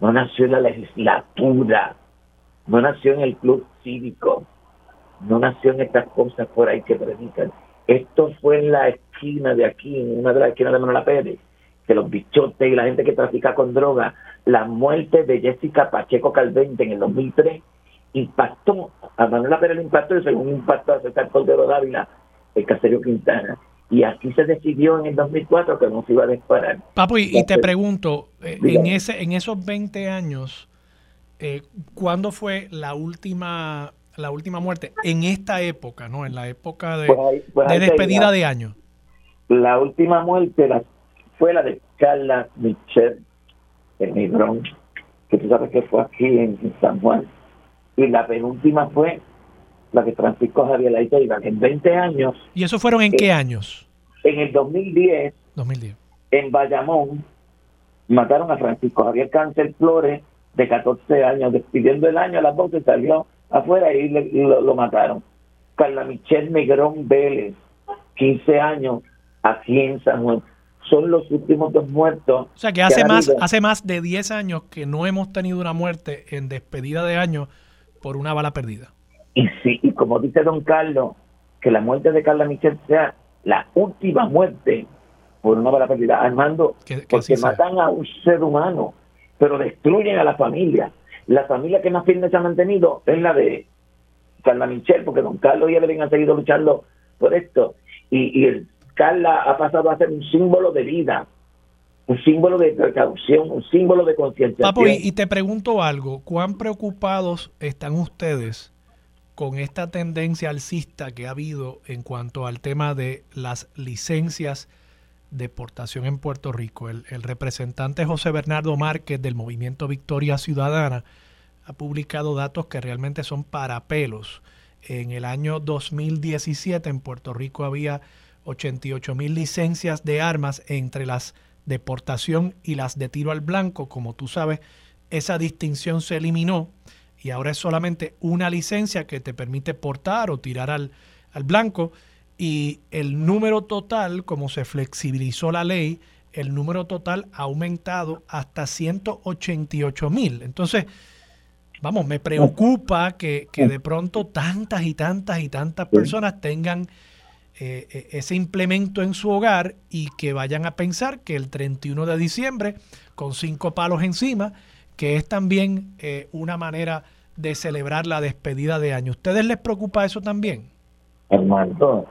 no nació en la legislatura, no nació en el club cívico, no nació en estas cosas por ahí que predican. Esto fue en la esquina de aquí, en una de las esquinas de Manuela Pérez, que los bichotes y la gente que trafica con droga, la muerte de Jessica Pacheco Calvente en el 2003 impactó, a Manuela Pérez le impactó y según impactó a César Cordero Dávila, el Caserio Quintana. Y aquí se decidió en el 2004 que no se iba a disparar. Papu, y, te pregunto, eh, en, ese, en esos 20 años, eh, ¿cuándo fue la última la última muerte en esta época, ¿no? En la época de, pues pues de despedida de año. La última muerte la, fue la de Carla Michelle en Hebrón, que tú sabes que fue aquí en, San Juan. Y la penúltima fue la de Francisco Javier Laiteiva, en 20 años. ¿Y eso fueron en qué años? En el 2010, 2010. en Bayamón, mataron a Francisco Javier Cáncer Flores, de 14 años, despidiendo el año a las 12 salió afuera y, lo, mataron. Carla Michelle Negrón Vélez, 15 años, aquí en San Juan. Son los últimos dos muertos. O sea que hace, más, hace más de 10 años que no hemos tenido una muerte en despedida de año por una bala perdida. Y sí, y como dice don Carlos, que la muerte de Carla Michelle sea la última muerte por una bala perdida. Armando, porque matan a un ser humano, pero destruyen a la familia la familia que más firme se ha mantenido es la de Carla Michel, porque don Carlos y Evelyn han seguido luchando por esto. Y, el, Carla ha pasado a ser un símbolo de vida, un símbolo de precaución, un símbolo de conciencia. Papo, y, te pregunto algo, ¿cuán preocupados están ustedes con esta tendencia alcista que ha habido en cuanto al tema de las licencias deportación en Puerto Rico. El, representante José Bernardo Márquez del movimiento Victoria Ciudadana ha publicado datos que realmente son para pelos. En el año 2017 en Puerto Rico había 88 mil licencias de armas entre las deportación y las de tiro al blanco. Como tú sabes, esa distinción se eliminó y ahora es solamente una licencia que te permite portar o tirar al, al blanco y el número total, como se flexibilizó la ley, el número total ha aumentado hasta 188 mil. Entonces, vamos, me preocupa que, de pronto tantas y tantas y tantas personas tengan eh, e, ese implemento en su hogar y que vayan a pensar que el 31 de diciembre, con cinco palos encima, que es también eh, una manera de celebrar la despedida de año. ¿Ustedes les preocupa eso también? Armando,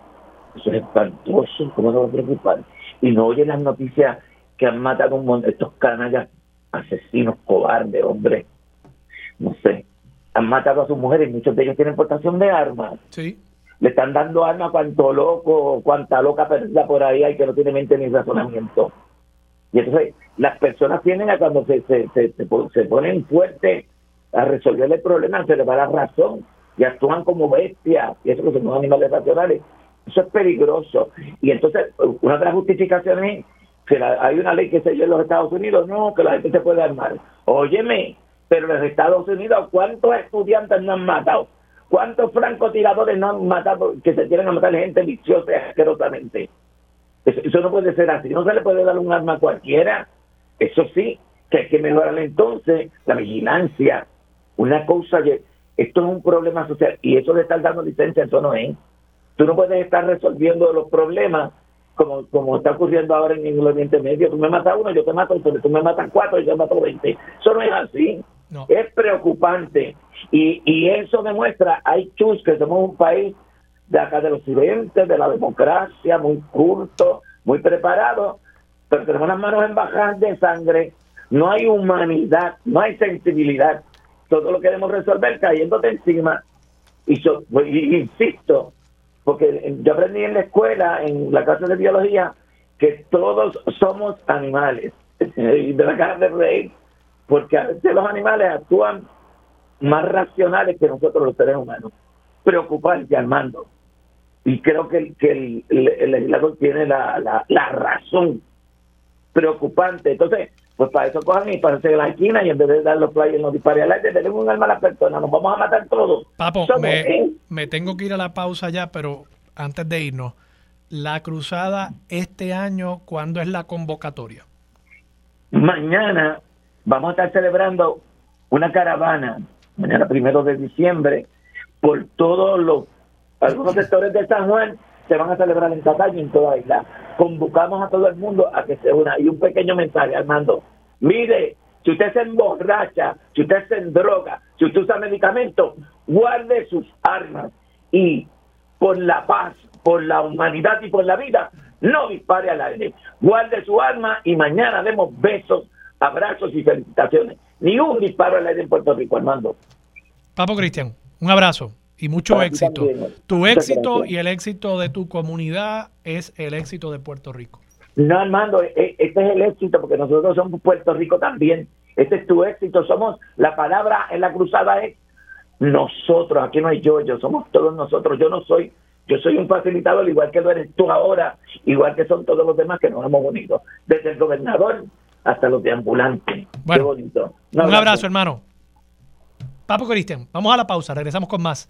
eso es espantoso, ¿cómo no va a preocupar? Y no oye las noticias que han matado un montón, estos canallas asesinos, cobardes, hombre. No sé. Han matado a sus mujeres, muchos de ellos tienen portación de armas. Sí. Le están dando armas a cuanto loco, cuanta loca perdida por ahí hay que no tiene mente ni razonamiento. Y entonces las personas tienen a cuando se, se, se, se ponen fuertes a resolver el problema, se les va la razón y actúan como bestias, y eso que son animales racionales. Eso es peligroso. Y entonces, una de las justificaciones es que hay una ley que se dio en los Estados Unidos, no, que la gente se puede armar. Óyeme, pero en los Estados Unidos, ¿cuántos estudiantes no han matado? ¿Cuántos francotiradores no han matado que se quieren a matar gente viciosa y asquerosamente? Eso, no puede ser así. No se le puede dar un arma a cualquiera. Eso sí, que hay que mejorar entonces la vigilancia. Una cosa, esto es un problema social y eso de estar dando licencia, eso no es. Tú no puedes estar resolviendo los problemas como, como está ocurriendo ahora en el Oriente Medio. Tú me matas uno, yo te mato, tú me matas cuatro, yo te mato veinte. Eso no es así. Es preocupante. Y, y eso demuestra, hay chus que somos un país de acá del occidente, de la democracia, muy culto, muy preparado, pero tenemos las manos embajadas de sangre, no hay humanidad, no hay sensibilidad. Todo lo queremos resolver cayéndote encima. Y, so, y insisto, porque yo aprendí en la escuela, en la clase de biología, que todos somos animales. y de la cara de rey, porque a veces los animales actúan más racionales que nosotros los seres humanos. Preocupante, Armando. Y creo que, que el, el, legislador tiene la, la, la razón. Preocupante. Entonces, pues para eso cojan y para hacer la esquina y en vez de dar los players nos disparen al aire, tenemos un arma a las personas, nos vamos a matar todos. Papo, me, tengo que ir a la pausa ya, pero antes de irnos, la cruzada este año, ¿cuándo es la convocatoria? Mañana vamos a estar celebrando una caravana mañana primero de diciembre por todos los algunos sectores de San Juan se van a celebrar en Cataño en toda la isla. Convocamos a todo el mundo a que se una. Y un pequeño mensaje, Armando. Mire, si usted se emborracha, si usted se droga, si usted usa medicamentos, guarde sus armas y por la paz, por la humanidad y por la vida, no dispare al aire. Guarde su arma y mañana demos besos, abrazos y felicitaciones. Ni un disparo al aire en Puerto Rico, Armando. Papo Cristian, un abrazo y mucho éxito. Tu éxito y el éxito de tu comunidad es el éxito de Puerto Rico. No, Armando, e, e, este es el éxito porque nosotros somos Puerto Rico también. Este es tu éxito. Somos, la palabra en la cruzada es nosotros. Aquí no hay yo, yo somos todos nosotros. Yo no soy, yo soy un facilitador, igual que lo eres tú ahora, igual que son todos los demás que nos hemos unido. Desde el gobernador hasta los deambulantes. Qué bonito. Un, abrazo, hermano. Papo Cristian, vamos a la pausa, regresamos con más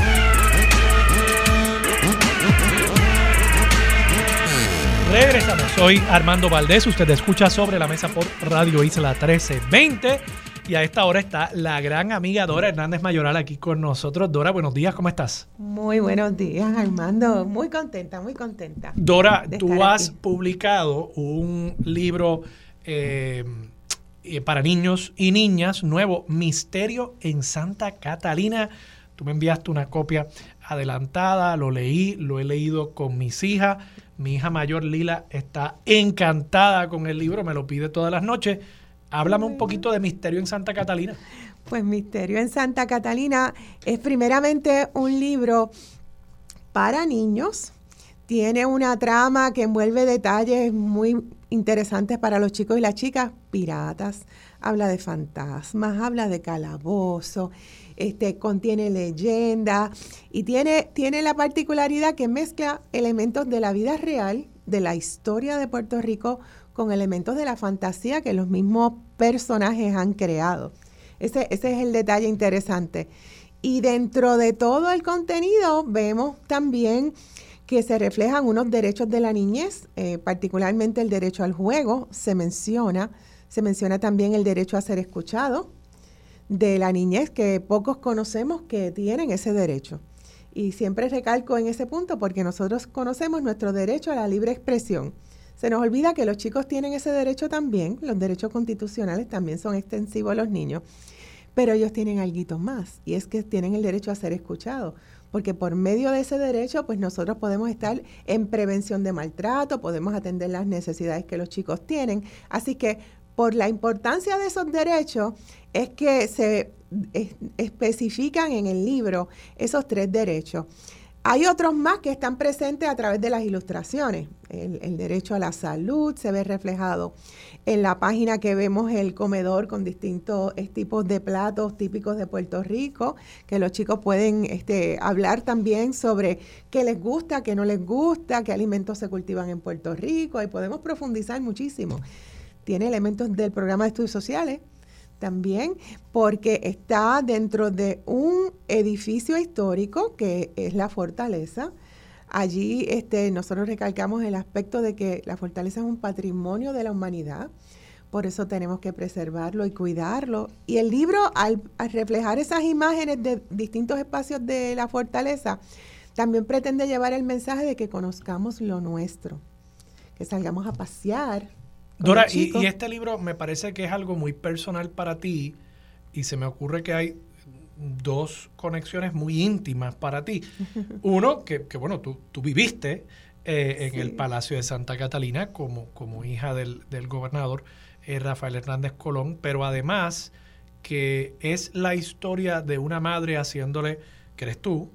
Regresamos. Soy Armando Valdés. Usted escucha sobre la mesa por Radio Isla 1320. Y a esta hora está la gran amiga Dora Hernández Mayoral aquí con nosotros. Dora, buenos días, ¿cómo estás? Muy buenos días, Armando. Muy contenta, muy contenta. Dora, tú has publicado un libro eh, eh, para niños y niñas nuevo, Misterio en Santa Catalina. Tú me enviaste una copia adelantada, lo leí, lo he leído con mis hijas. Mi hija mayor Lila está encantada con el libro, me lo pide todas las noches. Háblame un poquito de Misterio en Santa Catalina. Pues Misterio en Santa Catalina es primeramente un libro para niños. Tiene una trama que envuelve detalles muy interesantes para los chicos y las chicas. Piratas, habla de fantasmas, habla de calabozo este, contiene leyenda y tiene, tiene la particularidad que mezcla elementos de la vida real, de la historia de Puerto Rico, con elementos de la fantasía que los mismos personajes han creado. Ese, ese es el detalle interesante. Y dentro de todo el contenido vemos también que se reflejan unos derechos de la niñez, eh, particularmente el derecho al juego, se menciona, se menciona también el derecho a ser escuchado, de la niñez que pocos conocemos que tienen ese derecho. Y siempre recalco en ese punto porque nosotros conocemos nuestro derecho a la libre expresión. Se nos olvida que los chicos tienen ese derecho también, los derechos constitucionales también son extensivos a los niños, pero ellos tienen algo más y es que tienen el derecho a ser escuchados, porque por medio de ese derecho pues nosotros podemos estar en prevención de maltrato, podemos atender las necesidades que los chicos tienen, así que por la importancia de esos derechos es que se especifican en el libro esos tres derechos. Hay otros más que están presentes a través de las ilustraciones. El, derecho a la salud se ve reflejado en la página que vemos el comedor con distintos tipos de platos típicos de Puerto Rico, que los chicos pueden este, hablar también sobre qué les gusta, qué no les gusta, qué alimentos se cultivan en Puerto Rico, y podemos profundizar muchísimo tiene elementos del programa de estudios sociales también, porque está dentro de un edificio histórico que es la fortaleza. Allí este, nosotros recalcamos el aspecto de que la fortaleza es un patrimonio de la humanidad, por eso tenemos que preservarlo y cuidarlo. Y el libro, al, al reflejar esas imágenes de distintos espacios de la fortaleza, también pretende llevar el mensaje de que conozcamos lo nuestro, que salgamos a pasear, Dora, y, este libro me parece que es algo muy personal para ti y se me ocurre que hay dos conexiones muy íntimas para ti. Uno, que, bueno, tú, tú viviste eh, en el Palacio de Santa Catalina como, como hija del, gobernador eh, Rafael Hernández Colón, pero además que es la historia de una madre haciéndole, que eres tú,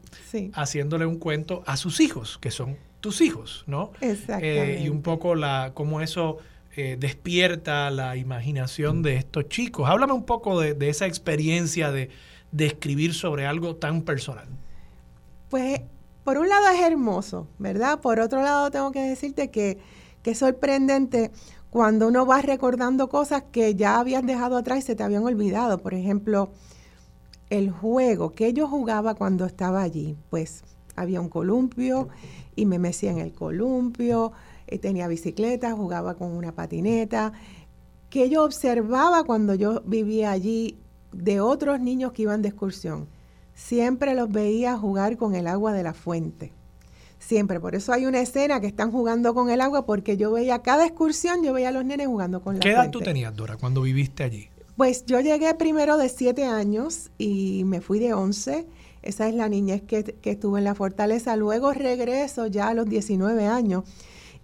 haciéndole un cuento a sus hijos, que son tus hijos, ¿no? Exactamente. Eh, y un poco la, cómo eso eh, despierta la imaginación de estos chicos. Háblame un poco de, esa experiencia de, escribir sobre algo tan personal. Pues por un lado es hermoso, ¿verdad? Por otro lado tengo que decirte que, que es sorprendente cuando uno va recordando cosas que ya habías dejado atrás y se te habían olvidado. Por ejemplo, el juego que yo jugaba cuando estaba allí. Pues había un columpio y me mecía en el columpio, eh, tenía bicicleta, jugaba con una patineta, que yo observaba cuando yo vivía allí de otros niños que iban de excursión. Siempre los veía jugar con el agua de la fuente. Siempre. Por eso hay una escena que están jugando con el agua, porque yo veía cada excursión, yo veía a los nenes jugando con la fuente. ¿Qué edad tú tenías, Dora, cuando viviste allí? Pues yo llegué primero de siete años y me fui de once. Esa es la niñez que, que estuve en la fortaleza. Luego regreso ya a los 19 años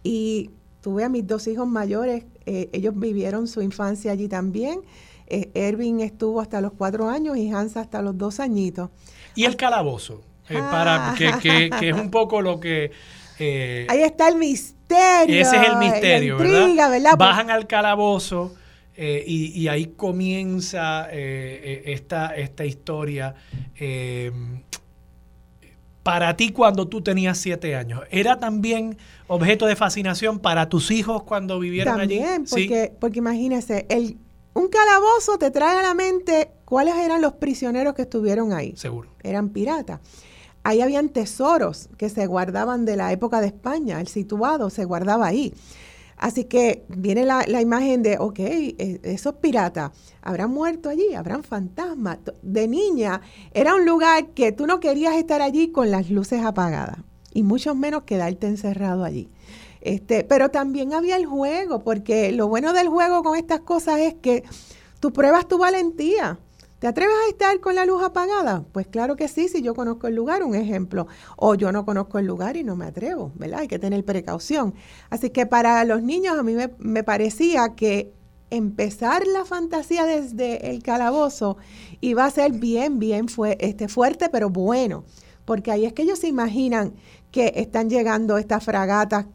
y tuve a mis dos hijos mayores. Eh, ellos vivieron su infancia allí también. Eh, Ervin estuvo hasta los cuatro años y Hans hasta los dos añitos. ¿Y el calabozo? Eh, para, que, que, es un poco lo que... Eh, Ahí está el misterio. Ese es el misterio, ¿verdad? Bajan al calabozo eh, y, ahí comienza esta, esta historia. Para ti cuando tú tenías siete años, ¿era también objeto de fascinación para tus hijos cuando vivieron allí? También, porque, porque imagínese, el, un calabozo te trae a la mente cuáles eran los prisioneros que estuvieron ahí. Seguro. Eran piratas. Ahí habían tesoros que se guardaban de la época de España, el situado se guardaba ahí. Así que viene la, imagen de, ok, e, esos piratas habrán muerto allí, habrán fantasmas. De niña era un lugar que tú no querías estar allí con las luces apagadas y mucho menos quedarte encerrado allí. Este, pero también había el juego, porque lo bueno del juego con estas cosas es que tú pruebas tu valentía. ¿Te atreves a estar con la luz apagada? Pues claro que sí, si yo conozco el lugar, un ejemplo. O yo no conozco el lugar y no me atrevo, ¿verdad? Hay que tener precaución. Así que para los niños a mí me, parecía que empezar la fantasía desde el calabozo iba a ser bien, bien fue, este, fuerte, pero bueno. Porque ahí es que ellos se imaginan que están llegando estas fragatas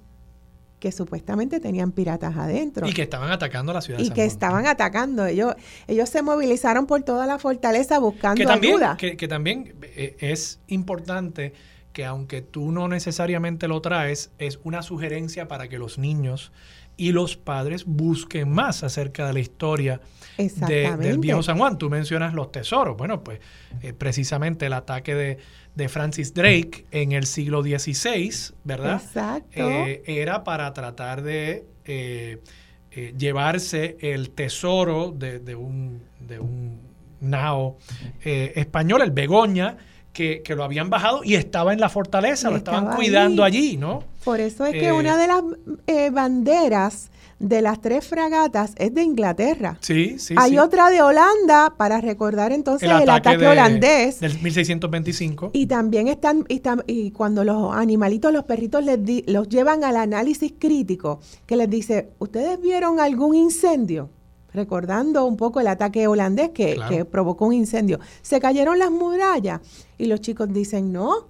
que supuestamente tenían piratas adentro. Y que estaban atacando la ciudad. Y que estaban atacando. Ellos, ellos se movilizaron por toda la fortaleza buscando que también, ayuda. Que, que también eh, es importante que aunque tú no necesariamente lo traes, es una sugerencia para que los niños y los padres busquen más acerca de la historia del viejo San Juan. Tú mencionas los tesoros. Bueno, pues eh, precisamente el ataque de, de, Francis Drake en el siglo XVI, ¿verdad? Exacto. Eh, era para tratar de eh, llevarse el tesoro de, un, de un nao español, el Begoña, que, lo habían bajado y estaba en la fortaleza, lo estaban cuidando allí, ¿no? Por eso es que una de las banderas de las tres fragatas es de Inglaterra. Sí, sí. Hay otra de Holanda para recordar entonces el, ataque, holandés. Del 1625. Y también están, y, cuando los animalitos, los perritos les los llevan al análisis crítico, que les dice, ¿ustedes vieron algún incendio? Recordando un poco el ataque holandés que, que provocó un incendio. Se cayeron las murallas y los chicos dicen, no,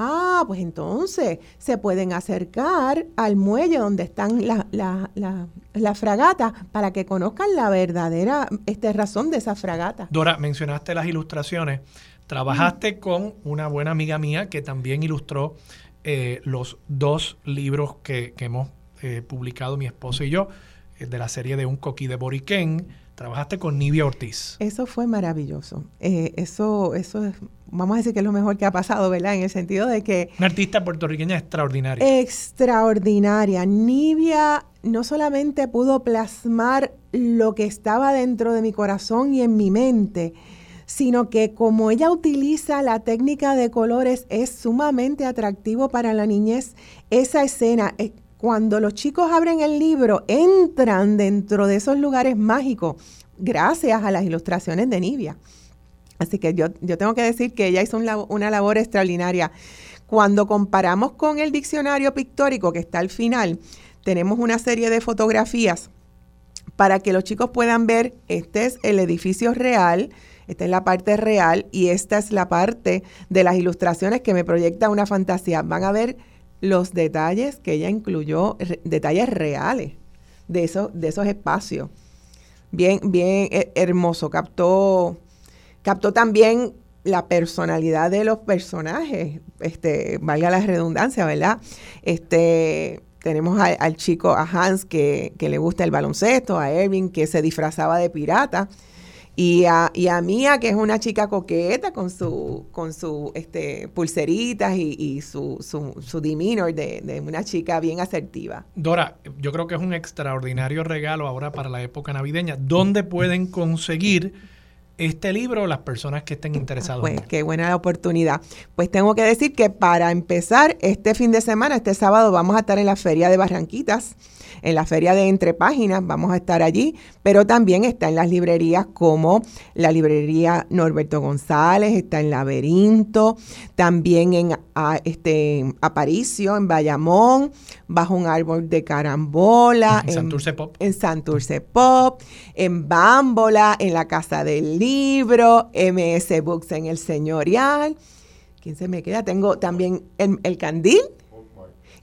Ah, pues entonces se pueden acercar al muelle donde están las la, fragatas para que conozcan la verdadera este, razón de esa fragata. Dora, mencionaste las ilustraciones. Trabajaste mm. con una buena amiga mía que también ilustró eh, los dos libros que, hemos eh, publicado mi esposo y yo, eh, de la serie de Un Coquí de Boriquén. Trabajaste con Nivia Ortiz. Eso fue maravilloso. eso, eso es vamos a decir que es lo mejor que ha pasado, ¿verdad? En el sentido de que... Una artista puertorriqueña extraordinaria. Extraordinaria. Nivia no solamente pudo plasmar lo que estaba dentro de mi corazón y en mi mente, sino que como ella utiliza la técnica de colores, es sumamente atractivo para la niñez esa escena. Eh, cuando los chicos abren el libro, entran dentro de esos lugares mágicos gracias a las ilustraciones de Nivia. Así que yo, yo tengo que decir que ella hizo una labor extraordinaria. Cuando comparamos con el diccionario pictórico que está al final, tenemos una serie de fotografías para que los chicos puedan ver, este es el edificio real, esta es la parte real y esta es la parte de las ilustraciones que me proyecta una fantasía. Van a ver los detalles que ella incluyó, detalles reales de, eso, de esos espacios. Bien, bien eh, hermoso, captó captó también la personalidad de los personajes, este, valga la redundancia, ¿verdad? Este, tenemos al chico, a Hans, que, le gusta el baloncesto, a Erwin, que se disfrazaba de pirata, y a, y a Mía, que es una chica coqueta con su, con su este, pulseritas y, su, su, su demeanor de, de, una chica bien asertiva. Dora, yo creo que es un extraordinario regalo ahora para la época navideña. ¿Dónde pueden conseguir este libro las personas que estén interesados. Pues qué buena la oportunidad. Pues tengo que decir que para empezar, este fin de semana, este sábado, vamos a estar en la Feria de Barranquitas, en la Feria de Entre Páginas, vamos a estar allí, pero también está en las librerías como la librería Norberto González, está en Laberinto, también en este, Aparicio, en Bayamón, bajo un árbol de carambola. En, Santurce Pop. En Santurce Pop, en Bámbola, en la Casa del Libro, MS Books en el Señorial. ¿Quién se me queda? Tengo también el, Candil.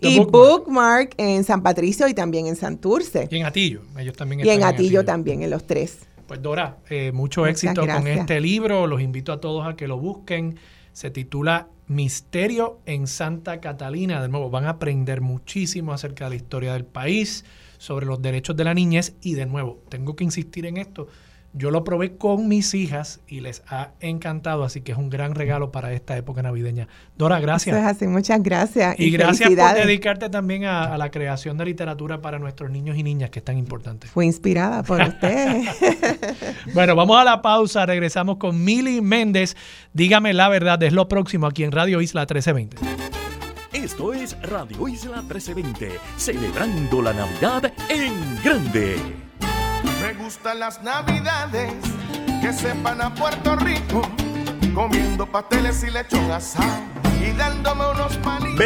Y bookmark. en San Patricio y también en Santurce. Y en Atillo, ellos también Y en Atillo, también, en los tres. Pues Dora, eh, mucho éxito con este libro. Los invito a todos a que lo busquen. Se titula Misterio en Santa Catalina. De nuevo, van a aprender muchísimo acerca de la historia del país, sobre los derechos de la niñez y de nuevo, tengo que insistir en esto. Yo lo probé con mis hijas y les ha encantado, así que es un gran regalo para esta época navideña. Dora, gracias. Eso es así, muchas gracias. Y, gracias por dedicarte también a, la creación de literatura para nuestros niños y niñas, que es tan importante. Fue inspirada por usted. bueno, vamos a la pausa, regresamos con Mili Méndez. Dígame la verdad, es lo próximo aquí en Radio Isla 1320. Esto es Radio Isla 1320, celebrando la Navidad en grande. Gustan las navidades que sepan a Puerto Rico, comiendo pasteles y lechón asado y dándome unos palitos.